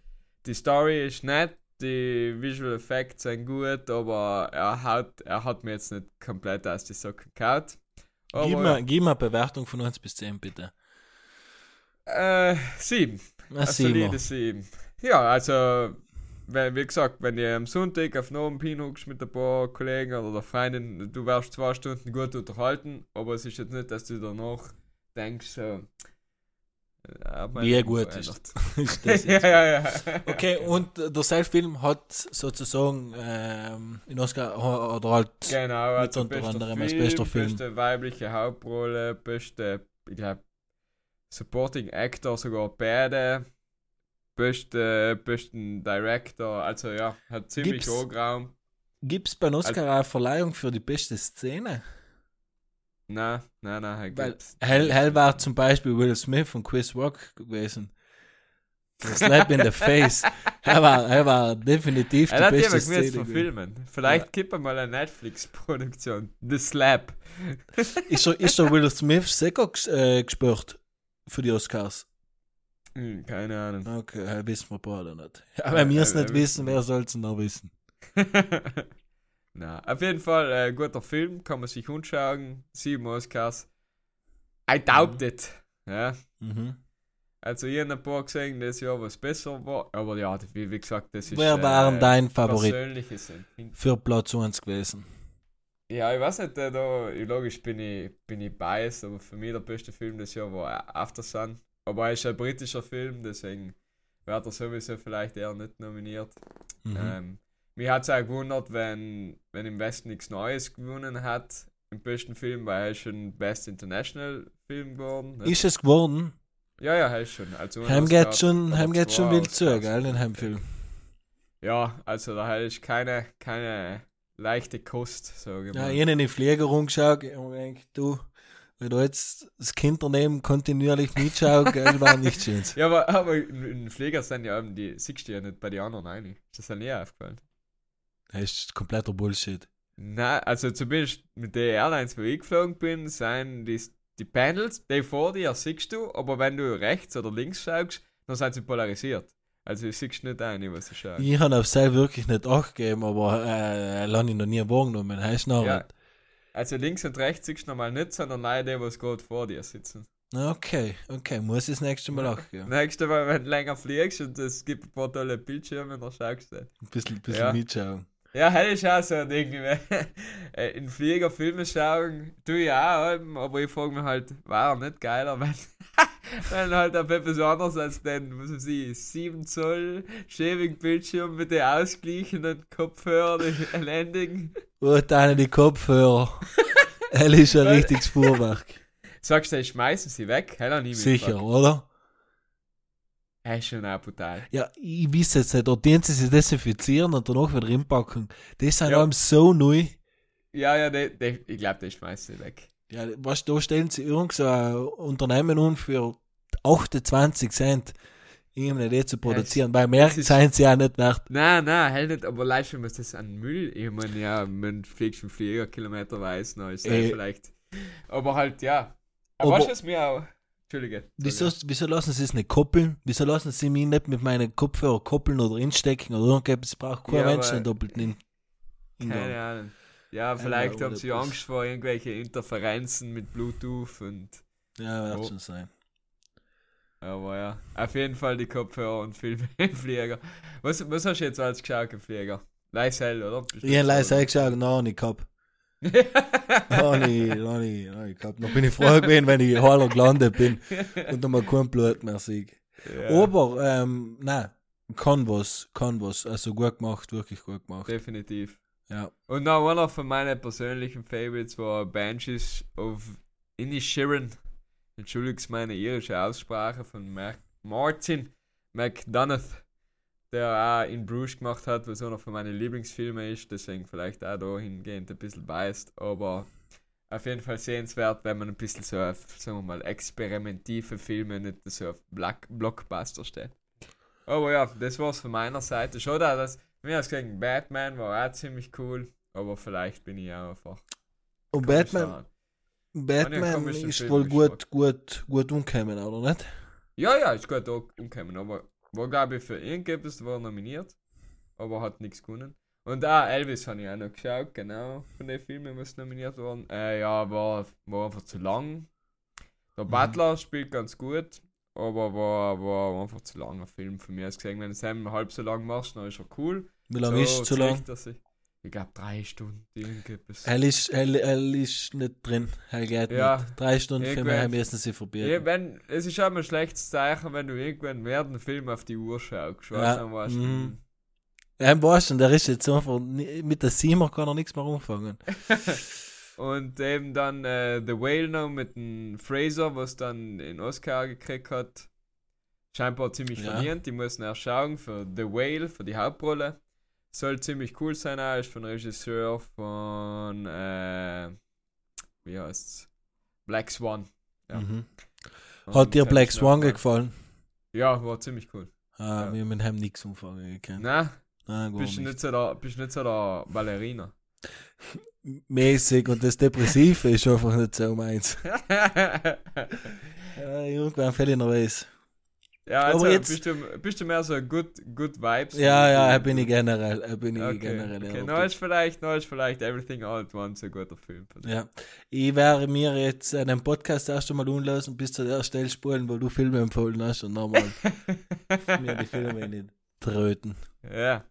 die Story ist nett, die Visual Effects sind gut, aber er hat, er hat mir jetzt nicht komplett aus die Socken. Aber, Gib mir, gib mir eine Bewertung von 1 bis 10, bitte. Äh, sieben. Na, Ein sieben. solide sieben. Ja, also, wenn, wie gesagt, wenn ihr am Sonntag auf Noben hinhuckst mit ein paar Kollegen oder der Freundin, du wirst zwei Stunden gut unterhalten, aber es ist jetzt nicht, dass du danach denkst, so. äh, Leben gut. Ist das ja, ja, ja. Okay, und der Self-Film hat sozusagen ähm, in Oscar oder halt Genau, also unter anderem Film, als bester Film. beste weibliche Hauptrolle, beste, ich glaube, Supporting Actor sogar beide, beste, besten Director, also ja, hat ziemlich Gibt's- Raum. Gibt es bei Oscar eine Verleihung für die beste Szene? Nein, nein, nein, Weil gibt's. Hell, Hell war zum Beispiel Will Smith und Chris Rock gewesen. Das Slap in the Face. Er war, er war definitiv die Er hat beste jemand Szene. gewusst verfilmen. Vielleicht kippen wir mal eine Netflix-Produktion. The Slap. Ist der, ist der Will Smith ges- äh, gespürt für die Oscars? Hm, keine Ahnung. Okay, das wissen wir beide nicht. Ja, wenn wir es äh, nicht wissen, wer soll es noch wissen? Na, auf jeden Fall äh, guter Film, kann man sich anschauen. Sieben Oscars. I doubt it. Ja. Mhm. Also ich habe ein paar gesehen, das Jahr was besser war. Aber ja, wie, wie gesagt, das ist Wer äh, war dein Favorit persönliches Empfinden. für Platz 1 gewesen? Ja, ich weiß nicht, äh, da, logisch bin ich, bin ich biased, aber für mich der beste Film des Jahr war After Sun. Aber er ist ein britischer Film, deswegen wird er sowieso vielleicht eher nicht nominiert. Mhm. Ähm, mich hat es auch gewundert, wenn, wenn im Westen nichts Neues gewonnen hat im besten Film, weil er ist schon Best International Film geworden. nicht? Ist es geworden? ja, ja, er ist schon. Also Heim geht schon, heim geht schon wild zu, gell, den Heimfilm. Ja, also da ist keine, keine leichte Kost, sage ich Ja, mal. ich habe in den Flieger rumgeschaut und gedacht, du, wenn du jetzt das Kind daneben kontinuierlich mitschaust, gell, war nicht schön. Ja, aber, aber in, in Flieger sind ja eben die, siehst du ja nicht bei den anderen rein. Ist das ja nie aufgefallen? Das ist kompletter Bullshit. Nein, also zumindest mit den Airlines, wo ich geflogen bin, sind die, die Panels, die vor dir siehst du, aber wenn du rechts oder links schaust, dann sind sie polarisiert. Also ich sehe nicht ein, was ich schaue. Ich habe auf Seil wirklich nicht acht gegeben, aber äh, lasse ich noch nie wahrgenommen. Heißt noch Ja. Also links und rechts siehst du normal nicht, sondern leider die, was gerade vor dir sitzen. Okay, okay, muss ich das nächste Mal acht geben. Nächstes Mal, wenn du länger fliegst und es gibt ein paar tolle Bildschirme, dann schaust du. Ein bisschen, bisschen Ja. mitschauen. Ja, das ist auch so ein Ding. Äh, In Flieger Filme schauen, tue ich auch, aber ich frage mich halt, war nicht geiler, wenn, wenn halt auf etwas anderes als den, was weiß ich, 7 Zoll schäbigen Bildschirm mit den ausgleichenden Kopfhörern, Landing. Oh, deine die Kopfhörer. Er ist ein richtiges Fuhrwerk. Sagst du, schmeißen sie weg? Hell, nie Sicher, oder? Ist schon auch brutal. Ja, ich weiß jetzt nicht, dort dienen sie sich desinfizieren und danach wieder reinpacken. Das sind Ja. allem so neu. Ja, ja, de, de, ich glaube, der schmeißt sie weg. Ja, was, da stellen sie irgend so ein Unternehmen um für 28 Cent, irgendeine Idee zu produzieren, weil mehr ist- sind sie ja nicht wert. Nein, nein, hell nicht, aber leicht schon, was das an Müll, ich meine, ja, man fliegt schon Flieger kilometerweise, noch ist Äh. vielleicht. Aber halt, ja. Aber, Aber- weißt du, was mir auch. Entschuldige. Wieso, wieso lassen sie es nicht koppeln? Wieso lassen sie mich nicht mit meinen Kopfhörer koppeln oder instecken oder irgendetwas? Es braucht kein Ja, Mensch einen doppelten In. Keine Ahnung. Ja, vielleicht haben sie Angst vor irgendwelche Interferenzen mit Bluetooth und. Ja, wird Oh. schon sein. Aber ja, auf jeden Fall die Kopfhörer und im Flieger. Was, was hast du jetzt als geschaut Flieger? Leisel, oder? Du Ich habe so, leise oder? eingeschaut, noch nicht gehabt. Nicht, noch nicht gehabt. Noch bin ich froh gewesen, wenn ich heller gelandet bin und nochmal kein Blut mehr sehe. ja, Aber, ähm, nein, kann was, kann was. Also gut gemacht, wirklich gut gemacht. definitiv. Ja. Und noch einer von meinen persönlichen Favorites war Banshees of Inishirin. Entschuldigt meine irische Aussprache von Mac Martin McDonough, der auch in Bruges gemacht hat, was einer von meinen Lieblingsfilmen ist, deswegen vielleicht auch dahingehend ein bisschen biased, aber auf jeden Fall sehenswert, wenn man ein bisschen so auf, sagen wir mal, experimentive Filme, nicht so auf Black Blockbuster steht. Aber ja, das war's von meiner Seite. Schon da, dass mir das gegen Batman war auch ziemlich cool, aber vielleicht bin ich auch einfach. Und komisch Batman. Batman ist Film wohl gut, gut, gut umgekommen, oder nicht? Ja, ja, ist gut auch umgekommen, aber war glaube ich für irgendetwas war nominiert, aber hat nichts gewonnen. Und auch Elvis habe ich auch noch geschaut, genau, von den Filmen, was nominiert waren. Äh, ja, war, war einfach zu lang. Der Mhm. Butler spielt ganz gut, aber war, war einfach zu langer Film von mir aus gesehen. Wenn du es halb so lang machst, dann ist er cool. Wie lange ist es zu lang? sich- Ich glaube drei Stunden, irgendetwas. Hell ist, hell, hell ist nicht drin. Hell geht Ja. nicht. Drei Stunden mich müssen sie verbieten. Ja, wenn, es ist auch ein schlechtes Zeichen, wenn du irgendwann während dem Film auf die Uhr schaust. Ja, Weißt du, weißt du, mhm. Ja, im Wahrsten, der ist jetzt einfach, mit der Siemer kann er nichts mehr anfangen. Und eben dann äh, The Whale noch mit dem Fraser, was dann den Oscar gekriegt hat. Scheinbar ziemlich Ja. verdient. Die müssen erst schauen für The Whale, für die Hauptrolle. Soll ziemlich cool sein, auch ist von Regisseur von, äh, wie heißt's? Black Swan. Ja. Mhm. Hat dir Black Swan noch- gefallen? Ja, war ziemlich cool. Ah, Ja. wir haben mit ihm nichts umfangen gekannt. Nein, gar bist du nicht. nicht so der, bist nicht so der Ballerina? Mäßig und das Depressive ist einfach nicht so meins. Ja, irgendwann fällt ich nervös. Ja, also Aber jetzt- bist, du, bist du mehr so good, good Vibes? Ja, ja, da bin ich generell. Bin ich Okay, generell. okay. eher No, ist vielleicht, no, ist vielleicht Everything All at Once ein guter Film. Ja. Ich werde mir jetzt einen Podcast erst einmal unlassen, bis zu der Stelle spulen, wo du Filme empfohlen hast und nochmal mir die Filme nicht tröten. Ja.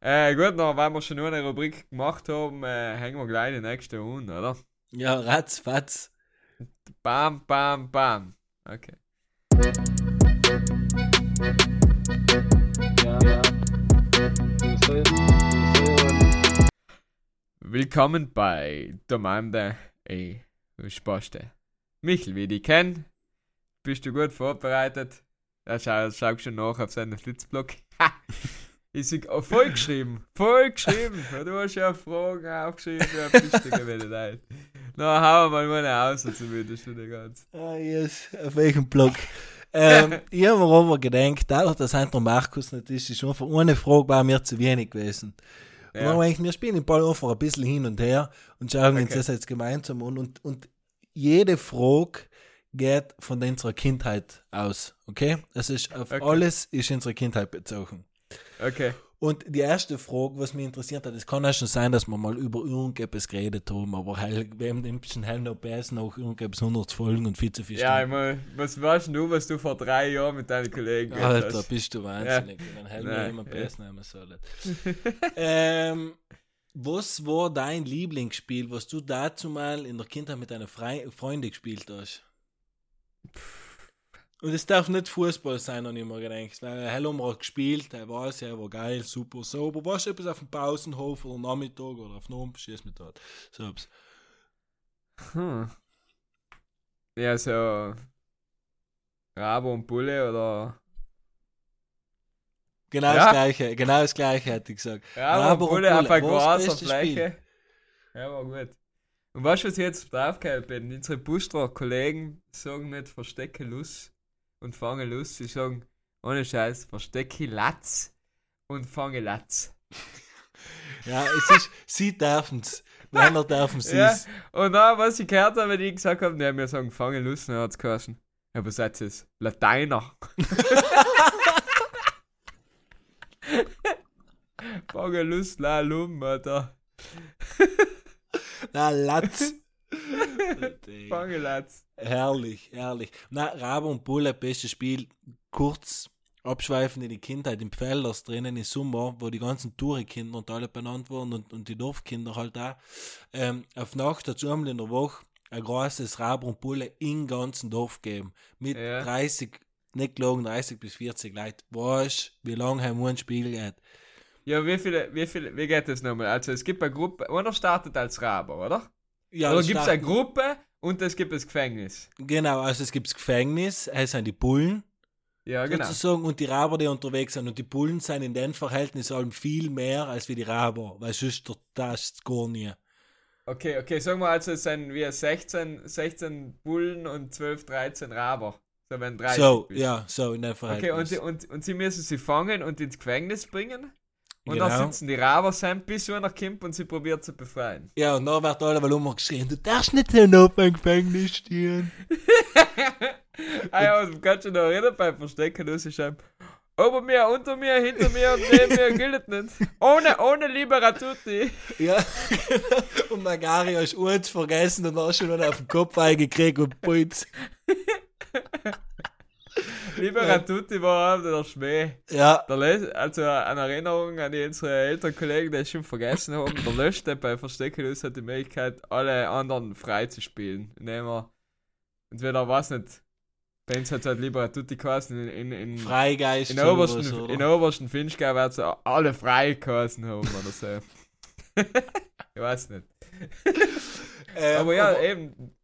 Äh, gut, noch, weil wir schon nur eine Rubrik gemacht haben, äh, hängen wir gleich die nächste an, oder? Ja, ratz, fatz. Bam, bam, bam. Okay. Willkommen bei Domande ey, Spaste. Michel, wie die kennen, bist du gut vorbereitet? Ja, schau, schau schon nach auf seinen Flitzblock. Ich sag, oh, voll geschrieben, voll geschrieben. Du hast ja Fragen aufgeschrieben, ja, bist du gewinnt, nein. Na, hau mal meine aus, zumindest schon ganz. Ah, yes. Auf welchem Blog? Ähm, ich habe mir aber gedacht, dadurch, dass heute der Markus nicht ist, ist einfach eine Frage war mir zu wenig gewesen. Und dann Ja. habe ich gedacht, wir spielen den Ball einfach ein bisschen hin und her und schauen uns Okay. das jetzt gemeinsam an. Und, und jede Frage geht von unserer Kindheit aus, okay? Es ist auf Okay. alles ist unsere Kindheit bezogen. Okay. Und die erste Frage, was mich interessiert hat, es kann ja schon sein, dass wir mal über irgendetwas geredet haben, aber hell, wir haben ein bisschen hell noch besser noch irgendetwas 100 Folgen und viel zu viel Ja, ich Stunden. mein, was weißt du, was du vor drei Jahren mit deinen Kollegen gemacht Alter, hast? bist du wahnsinnig. Dann hätten wir immer ja. besser nehmen sollen. ähm, was war dein Lieblingsspiel, was du dazu mal in der Kindheit mit deinen Frei Freunden gespielt hast? Und es darf nicht Fußball sein, habe ich mir gedacht. Weil hell haben wir gespielt, er war ja, war geil, super, so. Aber warst du etwas auf dem Pausenhof oder Nachmittag oder auf dem Schieß mit dort? So etwas. Hm. Ja, so. Rabo und Bulle oder. Genau Ja. das gleiche, genau das gleiche hätte ich gesagt. Rabo, Rabo und und Bulle auf Bulle, einer was großen? Fläche. Ja, war gut. Und weißt du, was ich jetzt draufgehalten bin? Unsere Bustra-Kollegen sagen nicht verstecke Lust und fange Lust. Sie sagen, ohne Scheiß, verstecke Latz und fange Latz. Ja, es ist, sie dürfen es. Männer dürfen es. Ja, und dann, was ich gehört habe, wenn ich gesagt habe, die mir sagen, fange Lust, dann hat es geheißen. Ja, was seid es? Lateiner. fange Lust, la lum, Alter. Na, Latz. Fange Latz. Herrlich, herrlich. Na, Rabe und Bulle, bestes Spiel. Kurz abschweifen in die Kindheit im Pfählers drinnen im Sommer, wo die ganzen Touri-Kinder und alle benannt wurden und, und die Dorfkinder halt auch. Ähm, auf Nacht hat es einmal in der Woche ein großes Rabe und Bulle im ganzen Dorf gegeben. Mit Ja. 30, nicht gelogen, 30 bis 40 Leute. Weißt du, wie lange haben wir ein Spiel geht? Ja, wie viele, wie viele, wie geht das nochmal? Also, es gibt eine Gruppe, einer startet als Raber, oder? Ja, oder es gibt es eine Gruppe und es gibt das Gefängnis. Genau, also es gibt das Gefängnis, es sind die Bullen. Ja, genau. sozusagen und die Raber, die unterwegs sind. Und die Bullen sind in den Verhältnissen allem viel mehr als wie die Raber, weil sonst das gar nie. Okay, okay, sagen wir also, es sind wir 16, 16 Bullen und 12, 13 Raber. So, wenn 30 So, bist. ja, so in den Okay, Verhältnissen. und, und, und sie müssen sie fangen und ins Gefängnis bringen. Und Genau. dann sitzen die Raber sein, bis einer kommt und sie probiert zu befreien. ja, und dann wird alle weil immer geschrien, du darfst nicht in ein Gefängnis stehen. ah ja, und kannst du noch erinnern beim Verstecken, du sie schreiben, ober mir, unter mir, hinter mir und neben mir gilt nicht. Ohne, ohne Liberatuti. Ja, und Magario ist uns vergessen und dann schon wieder auf den Kopf eingekriegt und Puls. Liberatuti war halt der Schmäh. Ja, Der Les also eine Erinnerung an die unsere älteren Kollegen, die es schon vergessen haben. Der Löschte bei Versteckelus hat die Möglichkeit, alle anderen frei zu spielen. Indem er entweder, weiß nicht, bei uns hat es halt Liberatuti geheißen, in, in, in, Freigeist. in der obersten, oder? in obersten Finchgau wird es alle frei geheißen haben oder so. ich weiß nicht. Ähm, Aber ja, eben,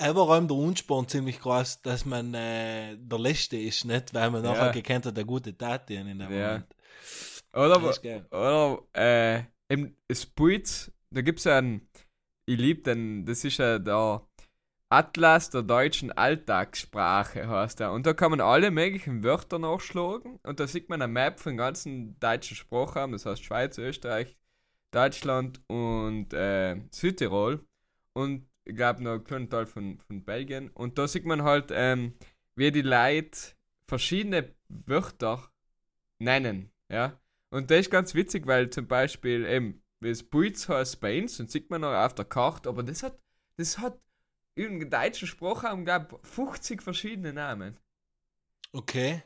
Er war allem der Unsporn ziemlich groß, dass man äh, der Letzte ist, nicht? Weil man Ja. nachher gekannt hat, der gute Tat in dem Ja. Moment. oder? Oder, äh, im Spirit, da gibt's ja einen, ich lieb den, das ist ja der Atlas der deutschen Alltagssprache, heißt er. Und da kann man alle möglichen Wörter nachschlagen und da sieht man eine Map von ganzen deutschen Sprachraum, das heißt Schweiz, Österreich, Deutschland und äh, Südtirol und ich glaube noch einen kleinen Teil von, von Belgien. Und da sieht man halt, ähm, wie die Leute verschiedene Wörter nennen, ja. Und das ist ganz witzig, weil zum Beispiel eben, wie es Buiz heißt bei uns, und sieht man noch auf der Karte, aber das hat, das hat im deutschen Sprachraum, glaube 50 verschiedene Namen. Okay.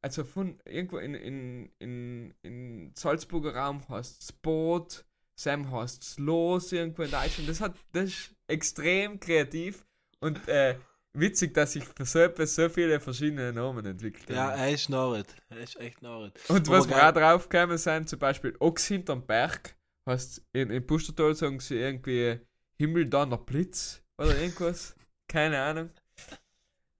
Also von irgendwo in, in, in, in Salzburger Raum heißt es Boot, Sam heißt es Los, irgendwo in Deutschland. Das, hat, das ist extrem kreativ und äh, witzig, dass sich für so etwas so viele verschiedene Namen entwickelt Ja, haben. er ist narret. Er ist echt narret. Und was wir auch drauf gekommen sind, zum Beispiel Ochs hinterm Berg, heißt in, in Pustertal sagen sie irgendwie Himmel dann der Blitz oder irgendwas. Keine Ahnung.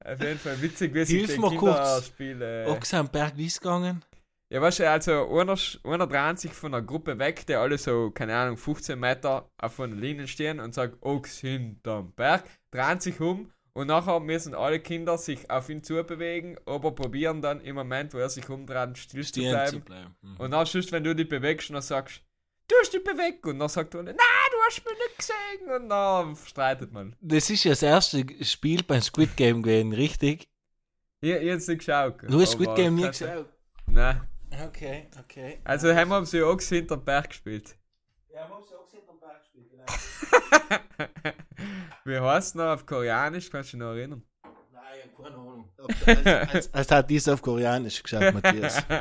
Auf jeden Fall witzig, wie sich die. Kinderspiele. Ochs am Berg wie ist gegangen? Ja, weißt du, also einer, einer dreht sich von der Gruppe weg, die alle so, keine Ahnung, 15 Meter auf einer Linie stehen und sagt, Ochs hinterm Berg, drehen sich um und nachher müssen alle Kinder sich auf ihn zubewegen, aber probieren dann im Moment, wo er sich umdreht, still zu bleiben. zu bleiben. Mhm. Und dann, sonst, wenn du dich bewegst und dann sagst, du hast dich bewegt. Und dann sagt er, nein, du hast mich nicht gesehen. Und dann streitet man. Das ist ja das erste Spiel beim Squid Game gewesen, richtig? Ich, ich hab's nicht geschaut. Du hast Squid Game nie geschaut? Nein. Okay, okay. Also haben wir sie auch hinter den Berg gespielt. Ja, man muss auch gesehen, am Berg spielen, genau. Wie heißt noch auf Koreanisch? Kannst du dich noch erinnern? Nein, keine Ahnung. Als, als, als hat dies auf Koreanisch geschaut, Matthias.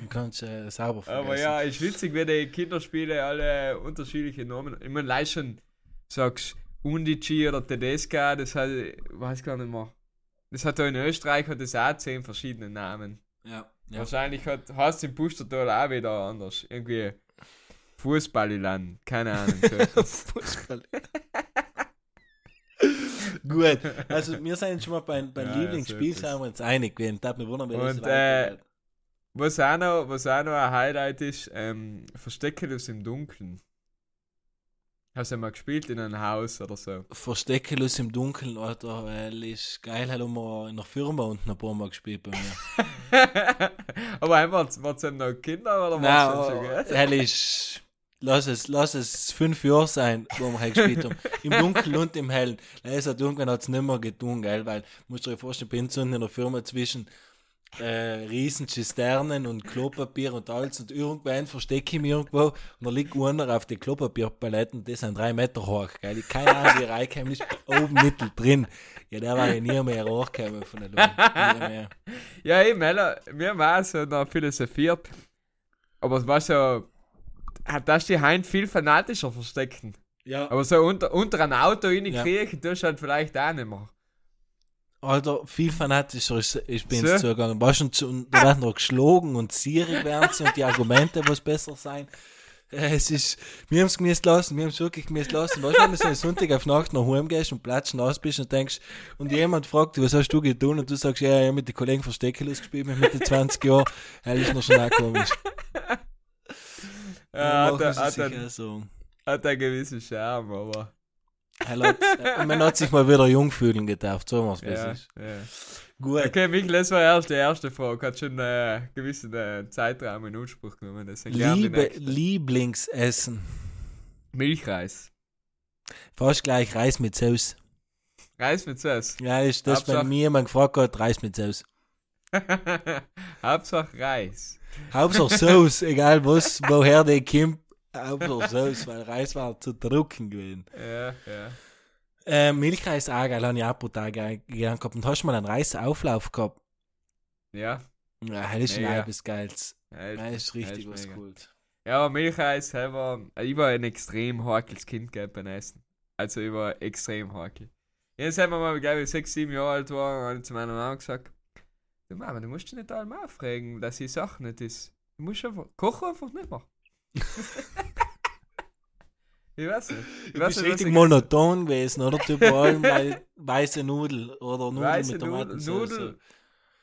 Du kannst äh, sauber vergessen. Aber ja, ist witzig, wie die Kinderspiele alle unterschiedliche Namen. Ich meine, leicht schon sagst Undici oder Tedesca, das hat, ich weiß gar nicht mehr. Das hat da in Österreich hat das auch zehn verschiedene Namen. Ja, ja. Wahrscheinlich hat, heißt im Pustertal auch wieder anders. Irgendwie Fußballiland, keine Ahnung. Fußball. Gut, also wir sind schon mal beim, beim Ja, ja, Lieblingsspiel, so sind wir uns einig gewesen. Darf mich wundern, wenn das Und, so weitergeht. was, auch noch, was auch noch ein Highlight ist, ähm, Versteckelus im Dunkeln. Hast du mal gespielt in einem Haus oder so? Versteckelus im Dunkeln, Alter, weil ist geil, haben wir in der Firma unten ein paar Mal gespielt bei mir. Aber einfach, war es noch Kinder oder Nein, war's schon, gell? hell ist, lass es, lass es fünf Jahre sein, wo wir halt gespielt haben. Im Dunkeln und im Hellen. Es hat irgendwann hat's nicht mehr getan, geil, weil, musst du dir vorstellen, bin so in der Firma zwischen äh, riesen Zisternen und Klopapier und alles und irgendwann verstecke ich mich irgendwo und da liegt einer auf die Klopapierpaletten, die sind drei Meter hoch, geil. Ich keine Ahnung, wie reingekommen ist, oben mittel drin. Ja, der war ja nie mehr hochgekommen von der mehr. Ja, ich meine, wir haben auch so noch philosophiert. Aber es war so, da ist die Hand viel fanatischer verstecken. Ja. Aber so unter, unter ein Auto reinkriechen, tust du halt vielleicht auch nicht mehr. Alter, viel fanatischer ist, ist bin so. zugegangen. War schon zu, und da werden noch geschlagen und sierig werden sie und die Argumente, was besser sein. Äh, Es ist, wir haben es genießt lassen, wir haben es wirklich genießt lassen. Weißt du, wenn du so einen Sonntag auf Nacht nach Hause gehst und platschen aus bist und denkst, und jemand fragt dich, was hast du getan? Und du sagst, ja, ich hab mit den Kollegen Versteckelus gespielt, mit Mitte 20 Jahren. Das ist noch schon auch komisch. Ja, hat, er- hat, sich er- hat einen gewissen Charme, aber. Man hat sich mal wieder Jungvögeln getauft, so was Ja, ist. ja. Gut. Okay, Michael, das war erst die erste Frage. Hat schon einen äh, gewissen äh, Zeitraum in Anspruch genommen. Liebe. Lieblingsessen. Milchreis. Fast gleich Reis mit Sauce. Reis mit Sauce. Ja, ist das, Hauptsache- wenn mir jemand gefragt hat, Reis mit Sauce. Hauptsache Reis. Hauptsache Sauce, egal was, woher der kommt. Hauptsache Sauce, weil Reis war zu drucken gewesen. Ja, ja. Äh, Milchreis auch geil, habe ich auch brutal gern gehabt. Und hast du mal einen Reisauflauf gehabt? Ja. Ja, das ist Mega. etwas Geiles. Ja, Das ist richtig was mega. gut. Ja, aber Milchreis selber, ich war ein extrem hakels Kind gell, beim Essen. Also ich war extrem hakel. Jetzt haben wir mal, glaube ich, sechs, sieben Jahre alt war, habe ich zu meiner Mama gesagt, du Mama, du musst dich nicht allem aufregen, dass die Sache nicht ist. Du musst einfach, koch einfach nicht mehr. Ich weiß nicht. Ich Du bist nicht, richtig ich- monoton gewesen, oder? Du allem weiße Nudel oder Nudeln Weiße mit Nudel, Tomatensauce. Nudel.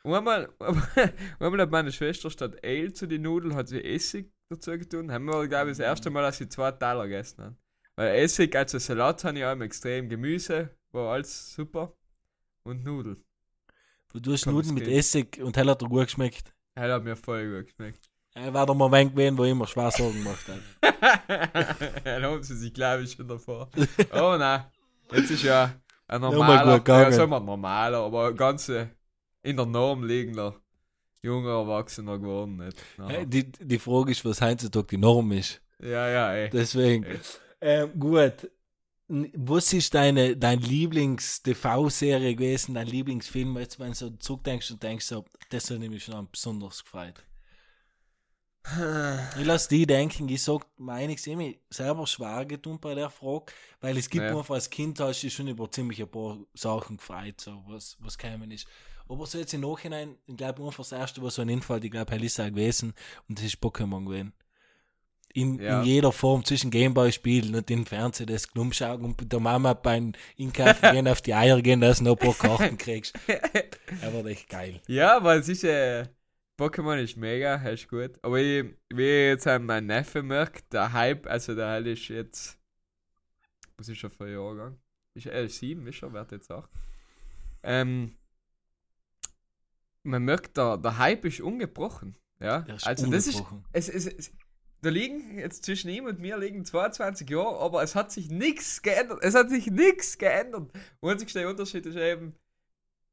Einmal, einmal hat meine Schwester statt Ale zu den Nudeln hat sie Essig dazu getan. Haben wir, glaube ich, das erste Mal, dass sie zwei Teller gegessen haben. Weil Essig, also Salat habe ich auch extrem, Gemüse war alles super. Und Nudeln. Du hast Nudeln mit. Essig und hell hat er gut geschmeckt. Das hat mir voll gut geschmeckt. Er war der Moment gewesen, wo ich immer schwer Sorgen gemacht habe. Haben sie sich, glaube ich, schon davor. Oh nein, jetzt ist ja ein normaler, ja, sagen wir normaler, aber ein ganze in der Norm liegender junger Erwachsener geworden. Nicht? Äh, Die, die Frage ist, was heutzutage die Norm ist. Ja, ja, ey. Deswegen. Ey. Ähm, gut. Was ist deine, dein Lieblings-TV-Serie gewesen, dein Lieblingsfilm, jetzt wenn du so zurückdenkst und denkst, so, das hat mich schon besonders gefreut. Ich lasse die denken, ich sag mir einiges immer selber schwer getan bei der Frage, weil es gibt Ja. einfach als Kind hast du schon über ziemlich ein paar Sachen gefreut, so was, was gekommen ist. Aber so jetzt im Nachhinein, ich glaube einfach das erste, was so ein Infall, ich glaube, ist auch gewesen und das ist Pokémon gewesen. In, Ja. in jeder Form zwischen Gameboy-Spielen und im Fernsehen das Klumpschauen und der Mama beim Einkaufen gehen auf die Eier gehen, dass du noch ein paar Karten kriegst. Das war echt geil. Ja, weil es ist äh, Pokémon ist mega, ist gut. Aber ich, wie ich jetzt an mein Neffe merkt, der Hype, also der Hype ist jetzt. Was ist schon für ein Jahrgang? Ist er ist sieben, ist er, wird jetzt auch. Ähm, man merkt, der, der Hype ist ungebrochen. Ja, Der ist also das ist. ungebrochen. Es, es, es, da liegen jetzt zwischen ihm und mir liegen 22 Jahre, aber es hat sich nichts geändert. Es hat sich nichts geändert. Einzigster Unterschied ist eben,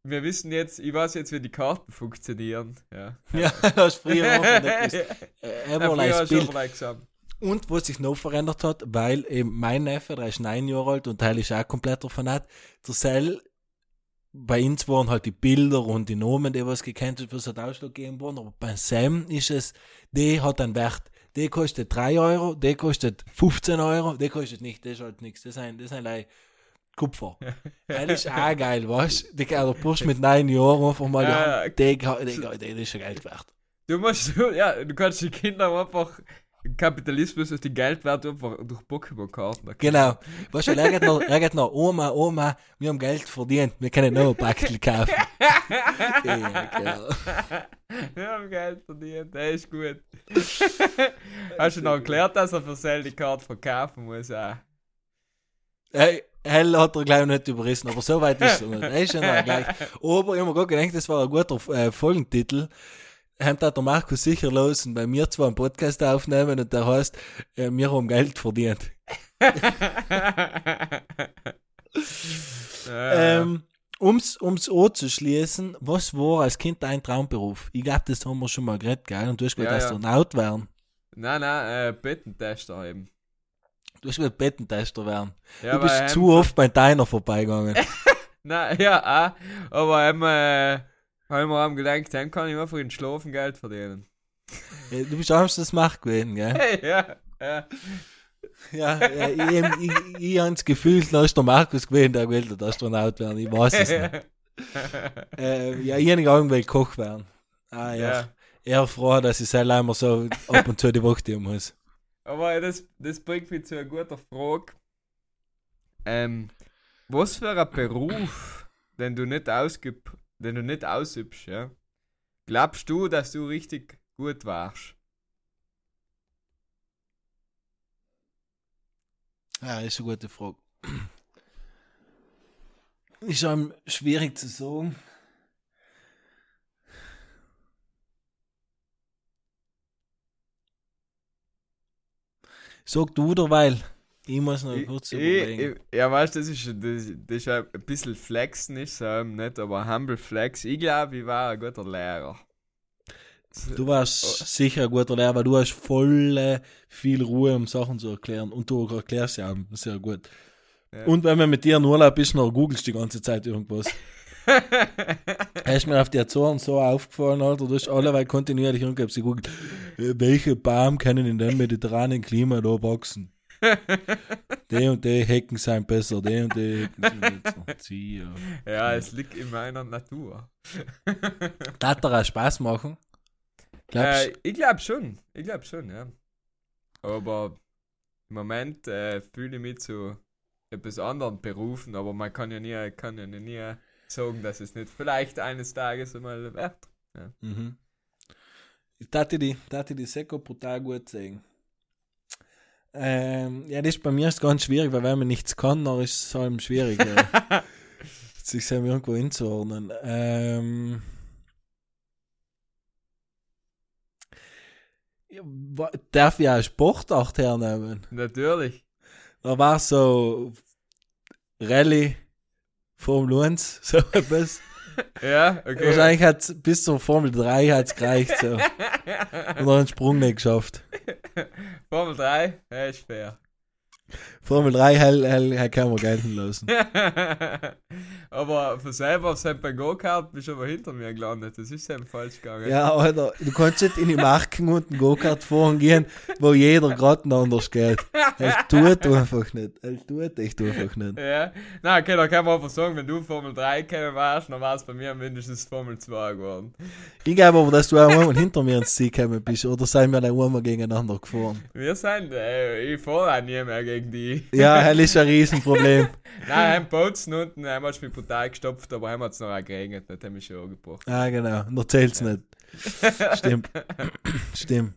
wir wissen jetzt, ich weiß jetzt, wie die Karten funktionieren. Ja. Ja, das ist früher auch nicht gewusst. Ja, Äh, früher verwechselt. Und was sich noch verändert hat, weil eben mein Neffe, der ist neun Jahre alt und Teil ist auch komplett davon hat, der Cell, bei uns waren halt die Bilder und die Namen, die was gekannt hat, was hat Ausschlag gegeben worden, aber bei Sam ist es, die hat einen Wert, die kostet 3 Euro, die kostet 15 Euro, die kostet nicht, das ist halt nichts, das sind, das sind like Kupfer. Das ist auch geil, weißt du? Der Bursch mit neun Jahren einfach mal, Ja, ja, die, die, die, die ist schon Geld wert. Du musst, ja, du kannst die Kinder einfach Kapitalismus auf die Geldwert einfach durch Pokémon-Karten. Genau. Weißt du, er geht noch, er geht noch, Oma, Oma, wir haben Geld verdient, wir können noch ein Packel kaufen. ja, genau. Wir haben Geld verdient, der ist gut. Hast du noch erklärt, dass er für die Karte verkaufen muss? Auch? Hey, Hell hat er gleich nicht überrissen, aber so weit ist es nicht. Er ist schon gleich. Aber ich habe mir gerade gedacht, das war ein guter äh, Folgentitel. Haben da der Markus sicher los und bei mir zwar einen Podcast aufnehmen und der heißt, äh, wir haben Geld verdient. Ja. Ähm, ums, ums anzuschließen, was war als Kind dein Traumberuf? Ich glaube, das haben wir schon mal geredet, gell? Und du hast gesagt, Ja, ja. Astronaut werden. nein, nein, äh, Bettentester eben. Du hast gesagt, Bettentester werden. Ja, du bist zu oft bei deiner vorbeigegangen. Nein, ja, auch. Aber ähm, äh, haben wir haben gedacht, dann kann ich einfach in Schlafen Geld verdienen. Ja, du bist abends das Macht gewesen, gell? Hey, ja, ja. Ja, ja ich, ich, ich habe das Gefühl, da ist der Markus gewesen, der will der Astronaut werden. Ich weiß es nicht. Äh, ja, ich habe irgendwie Koch werden. Ah, ja. ja. Eher froh, dass ich selber immer so ab und zu die Woche tun muss. Aber das, das bringt mich zu einer guten Frage. Ähm, was für ein Beruf, den du nicht ausgib, den du nicht ausübst, ja? Glaubst du, dass du richtig gut warst? Ja, ist eine gute Frage. Ist einem schwierig zu sagen. Sag du derweil. Ich muss noch kurz Ich- überlegen. ich- ja, weißt du, das ist, das, das ist ein bisschen flexen, ist so, ähm, nicht, aber humble flex. Ich glaube, ich war ein guter Lehrer. Du warst sicher ein guter Lehrer, weil du hast voll äh, viel Ruhe, um Sachen zu erklären. Und du erklärst ja auch sehr gut. Ja. Und wenn man mit dir in Urlaub ist, noch googelst du die ganze Zeit irgendwas. Hast mir auf die Azoren so aufgefallen, Alter, du hast alleweil kontinuierlich irgendwas gegoogelt. Äh, welche Baum können in dem mediterranen Klima da wachsen? die und die Hecken sind besser, die und die Hecken sind besser. Ja. ja, es liegt in meiner Natur. Hat dir auch Spaß machen. Glaubst Äh, ich glaube schon. Ich glaube schon, ja. Aber im Moment äh, fühle ich mich zu etwas anderen berufen, aber man kann ja nie, kann ja nie sagen, dass es nicht vielleicht eines Tages einmal wird. Mhm. Ich dachte die, dachte die Seko brutal gut sehen. Ähm, ja, das ist bei mir ist ganz schwierig, weil wenn man nichts kann, dann ist es halt schwierig, sich selber irgendwo hinzuordnen. Ähm, ja, darf ich auch Sportart hernehmen? Natürlich. Da war so Rallye, Formel 1, so etwas. Ja, okay. Wahrscheinlich hat bis zur Formel 3 hat's gereicht. So. Und dann einen Sprung nicht geschafft. Formel 3, ja, ist fair. Formel 3 hell, hell, hell kann man gelten lassen. aber für selber sein bei Go-Kart bist du aber hinter mir gelandet. Das ist eben falsch gegangen. Ja, Alter, du kannst nicht in die Marken und einen Go-Kart fahren gehen, wo jeder gerade anders geht. Es tut einfach nicht. Es tut echt einfach nicht. Ja. Na, okay, da kann man einfach sagen, wenn du Formel 3 kennen warst, dann war es bei mir mindestens Formel 2 geworden. Ich glaube aber, dass du auch einmal hinter mir ins Ziel gekommen bist. Oder seien wir dann einmal gegeneinander gefahren? Wir sind, äh, ich fahre auch nie mehr gegen die. Ja, ist ein Riesenproblem. Nein, ein Bozen unten, einmal hat mich brutal gestopft, aber einmal hat es noch auch geregnet, das hat mich schon angebracht. Ah, genau. Noch zählt's nicht. Stimmt. Stimmt.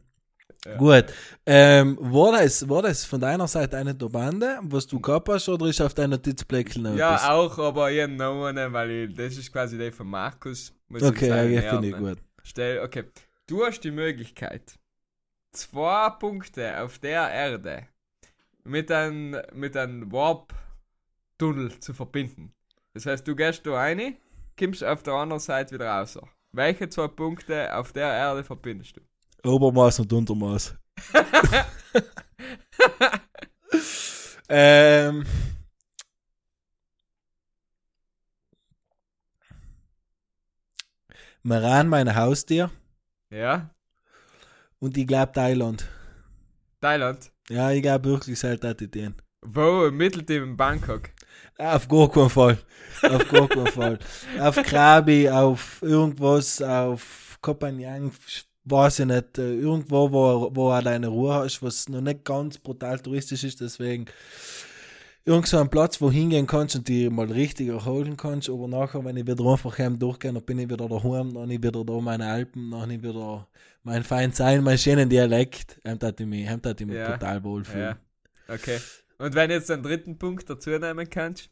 Ja. Gut. Ähm, war, das, war das von deiner Seite eine der Bande, was du gehabt hast, oder ist auf deiner Notizblättchen noch Ja, etwas? auch, aber ich habe noch einen, weil ich, das ist quasi der von Markus. Okay, ja, ja, finde ich gut. Stell, okay. Du hast die Möglichkeit, zwei Punkte auf der Erde mit einem mit einem Warp-Tunnel zu verbinden. Das heißt, du gehst da rein, kommst auf der anderen Seite wieder raus. Welche zwei Punkte auf der Erde verbindest du? Obermaß und Untermaß. ähm. Maran, meine Haustier. Ja? Und ich glaube Thailand. Thailand? Ja, ich glaube wirklich, es halt die den. Wo? Im Mittelteam in Bangkok? Auf gar keinen Fall. Auf gar keinen Fall. Auf Krabi, auf irgendwas, auf Kopanjang, weiß ich nicht. äh, Irgendwo, wo, wo du deine Ruhe hast, was noch nicht ganz brutal touristisch ist, deswegen irgend so ein Platz, wo hingehen kannst und die mal richtig erholen kannst, aber nachher, wenn ich wieder einfach heim durchgehe, dann bin ich wieder daheim, dann habe ich wieder da meine Alpen, dann habe ich wieder mein fein Sein, mein schönen Dialekt, tat ich mich, ich mich Ja. total wohlfühlen. Ja. Okay. Und wenn du jetzt den dritten Punkt dazu nehmen kannst?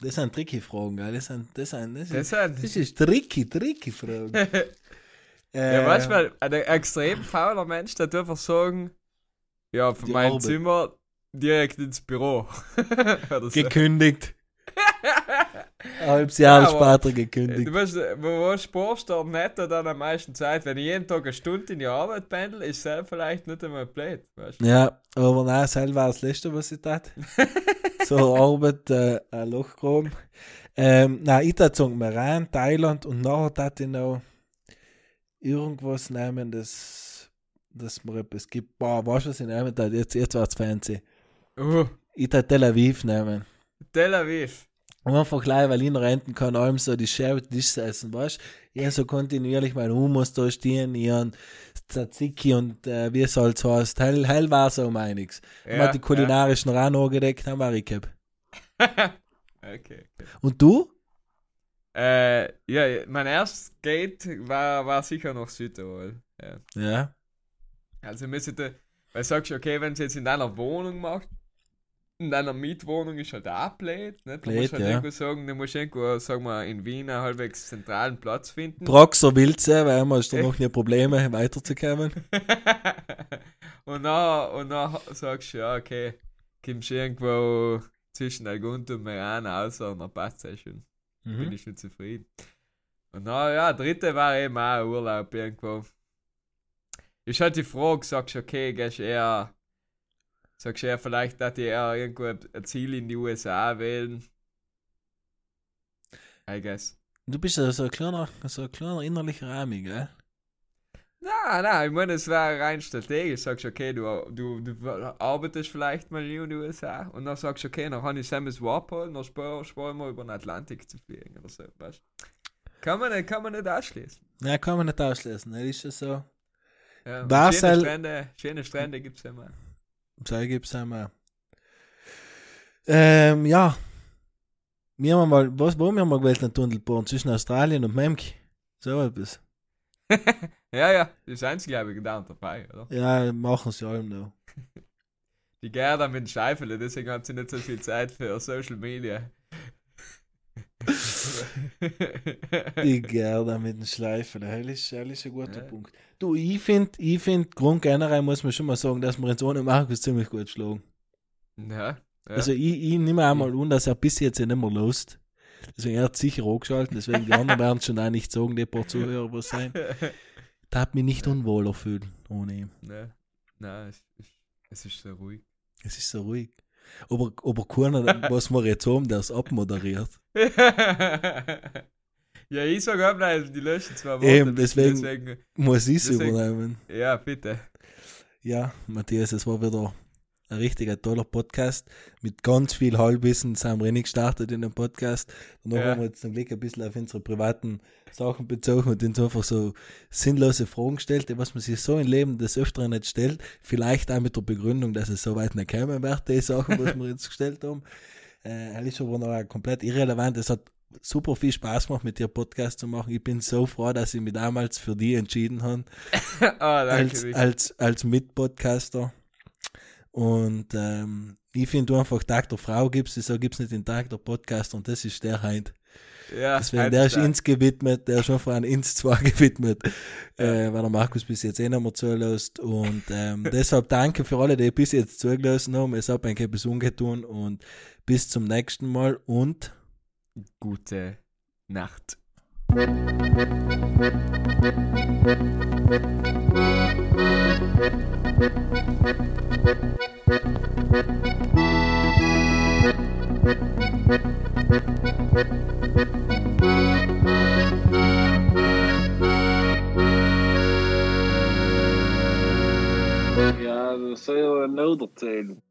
Das sind tricky Fragen, gell? Das sind, das sind, das Das ist, sind. das ist tricky, tricky Fragen. Äh, Ja, manchmal, ein extrem fauler Mensch, der einfach sagen, ja, von meinem Arbeit. Zimmer direkt ins Büro. Gekündigt. Halbes Jahr Ja, später Du gekündigt. weißt, wo, wo sparst du netto dann am meisten Zeit? Wenn ich jeden Tag eine Stunde in die Arbeit pendel, ist es vielleicht nicht einmal blöd, weißt du? Ja, aber nein, das war das Letzte, was ich tat. so Arbeit, äh, ein Loch graben. Ähm, nein, ich tat sagen, Maran, Thailand und nachher tat ich noch irgendwas nehmen, das, das mir etwas gibt. Boah, weißt du, was ich nehmen tat? Jetzt, jetzt wird's fancy. Uh, Ich tat Tel Aviv nehmen. Tel Aviv. Und einfach gleich, weil in Renten kann, allem so die Shared Dishes essen, weißt du? Hab so kontinuierlich meinen Hummus da stehen, hab Tzatziki und äh, wie es halt so heißt, hell, hell war so meiniges. Ja, Ja, hat die kulinarischen ja. angedeckt, haben wir gehabt. ja. okay. Und du? Äh, ja, mein erstes Gate war, war sicher noch Südtirol. Ja. Ja. Also müsste, weil du sagst, okay, wenn du jetzt in deiner Wohnung machst, in deiner Mietwohnung ist halt auch blöd, ne? Du Blöd, musst halt ja. irgendwo sagen, du musst irgendwo, sagen wir, in Wien einen halbwegs zentralen Platz finden. Praxer Wilze, weil man hast du noch nie Probleme weiterzukommen. und dann, und dann sagst du, ja, okay, kommst du irgendwo zwischen Algunt und Meran raus und dann passt es schon. Bin Mhm. ich schon zufrieden. Und dann, ja, dritte war eben auch Urlaub irgendwo. Ist halt die Frage, sagst du, okay, gehst eher, sagst du eher, vielleicht, dass ich eher irgendwo ein Ziel in die USA wählen. I guess. Du bist ja so ein kleiner, so ein kleiner innerlicher Army, gell? Na, na, ich meine, es war rein strategisch. Sagst du, okay, du, du, du arbeitest vielleicht mal in den USA und dann sagst du, okay, dann kann ich Samus Warp holen, dann sparen spar mal über den Atlantik zu fliegen oder so, weißt? Kann man nicht, kann man nicht ausschließen. Ja, kann man nicht auslesen, das ist ja so. Ja, schöne Strände, schöne Strände gibt es ja mal. So gibt's einmal. Ähm, ja. Wir haben mal, was, wo haben wir mal gewählt, einen Tunnel bauen? Zwischen Australien und Memki. So etwas. Ja, ja, das einzige habe ich gedacht dabei, oder? Ja, machen sie allem noch. Die Gerda mit den Scheifele, deswegen hat sie nicht so viel Zeit für Social Media. Die Gerda mit den Schleifen, das ist, das ist ein guter Ja. Punkt. Du, ich finde, ich find, Grund generell muss man schon mal sagen, dass wir uns ohne Markus ziemlich gut schlagen. ja, ja. Also ich, ich nehme einmal an, dass er bis jetzt ja nicht mehr lust. Deswegen er hat sicher angeschaltet, deswegen die anderen werden schon auch nicht sagen, die paar Zuhörer was sein. Da hat mich nicht unwohler fühlen ohne ihn. ne, nein, es, es, es ist so ruhig. Es ist so ruhig. Aber, aber keiner, was wir jetzt haben, der es abmoderiert. ja, ich sage auch bleiben die letzten zwei Worte. Eben, deswegen- deswegen Muss ich es übernehmen. ja, bitte. Ja, Matthias, es war wieder ein richtig ein toller Podcast. Mit ganz viel Halbwissen sind wir eh nicht gestartet in dem Podcast. Und dann Ja. haben wir jetzt zum Glück ein bisschen auf unsere privaten Sachen bezogen und uns einfach so sinnlose Fragen gestellt, die was man sich so im Leben des Öfteren nicht stellt. Vielleicht auch mit der Begründung, dass es so weit nicht kommen wird, die Sachen, was wir jetzt gestellt haben. Äh, ist aber noch komplett irrelevant. Es hat super viel Spaß gemacht, mit dir Podcast zu machen. Ich bin so froh, dass ich mich damals für die entschieden habe danke. als, als, als Mitpodcaster. Und ähm, ich finde du einfach Tag der Frau gibst, so gibt es nicht den Tag der Podcaster und das ist der Heint. Ja, Deswegen, der ist ins gewidmet, der ist schon vor allem ins zwar gewidmet, äh, weil der Markus bis jetzt eh nicht mehr zulässt. Und ähm, deshalb danke für alle, die bis jetzt zugelassen haben. Es hat mir etwas ungetun und bis zum nächsten Mal und Gute Nacht. Ja, dat is heel nodig.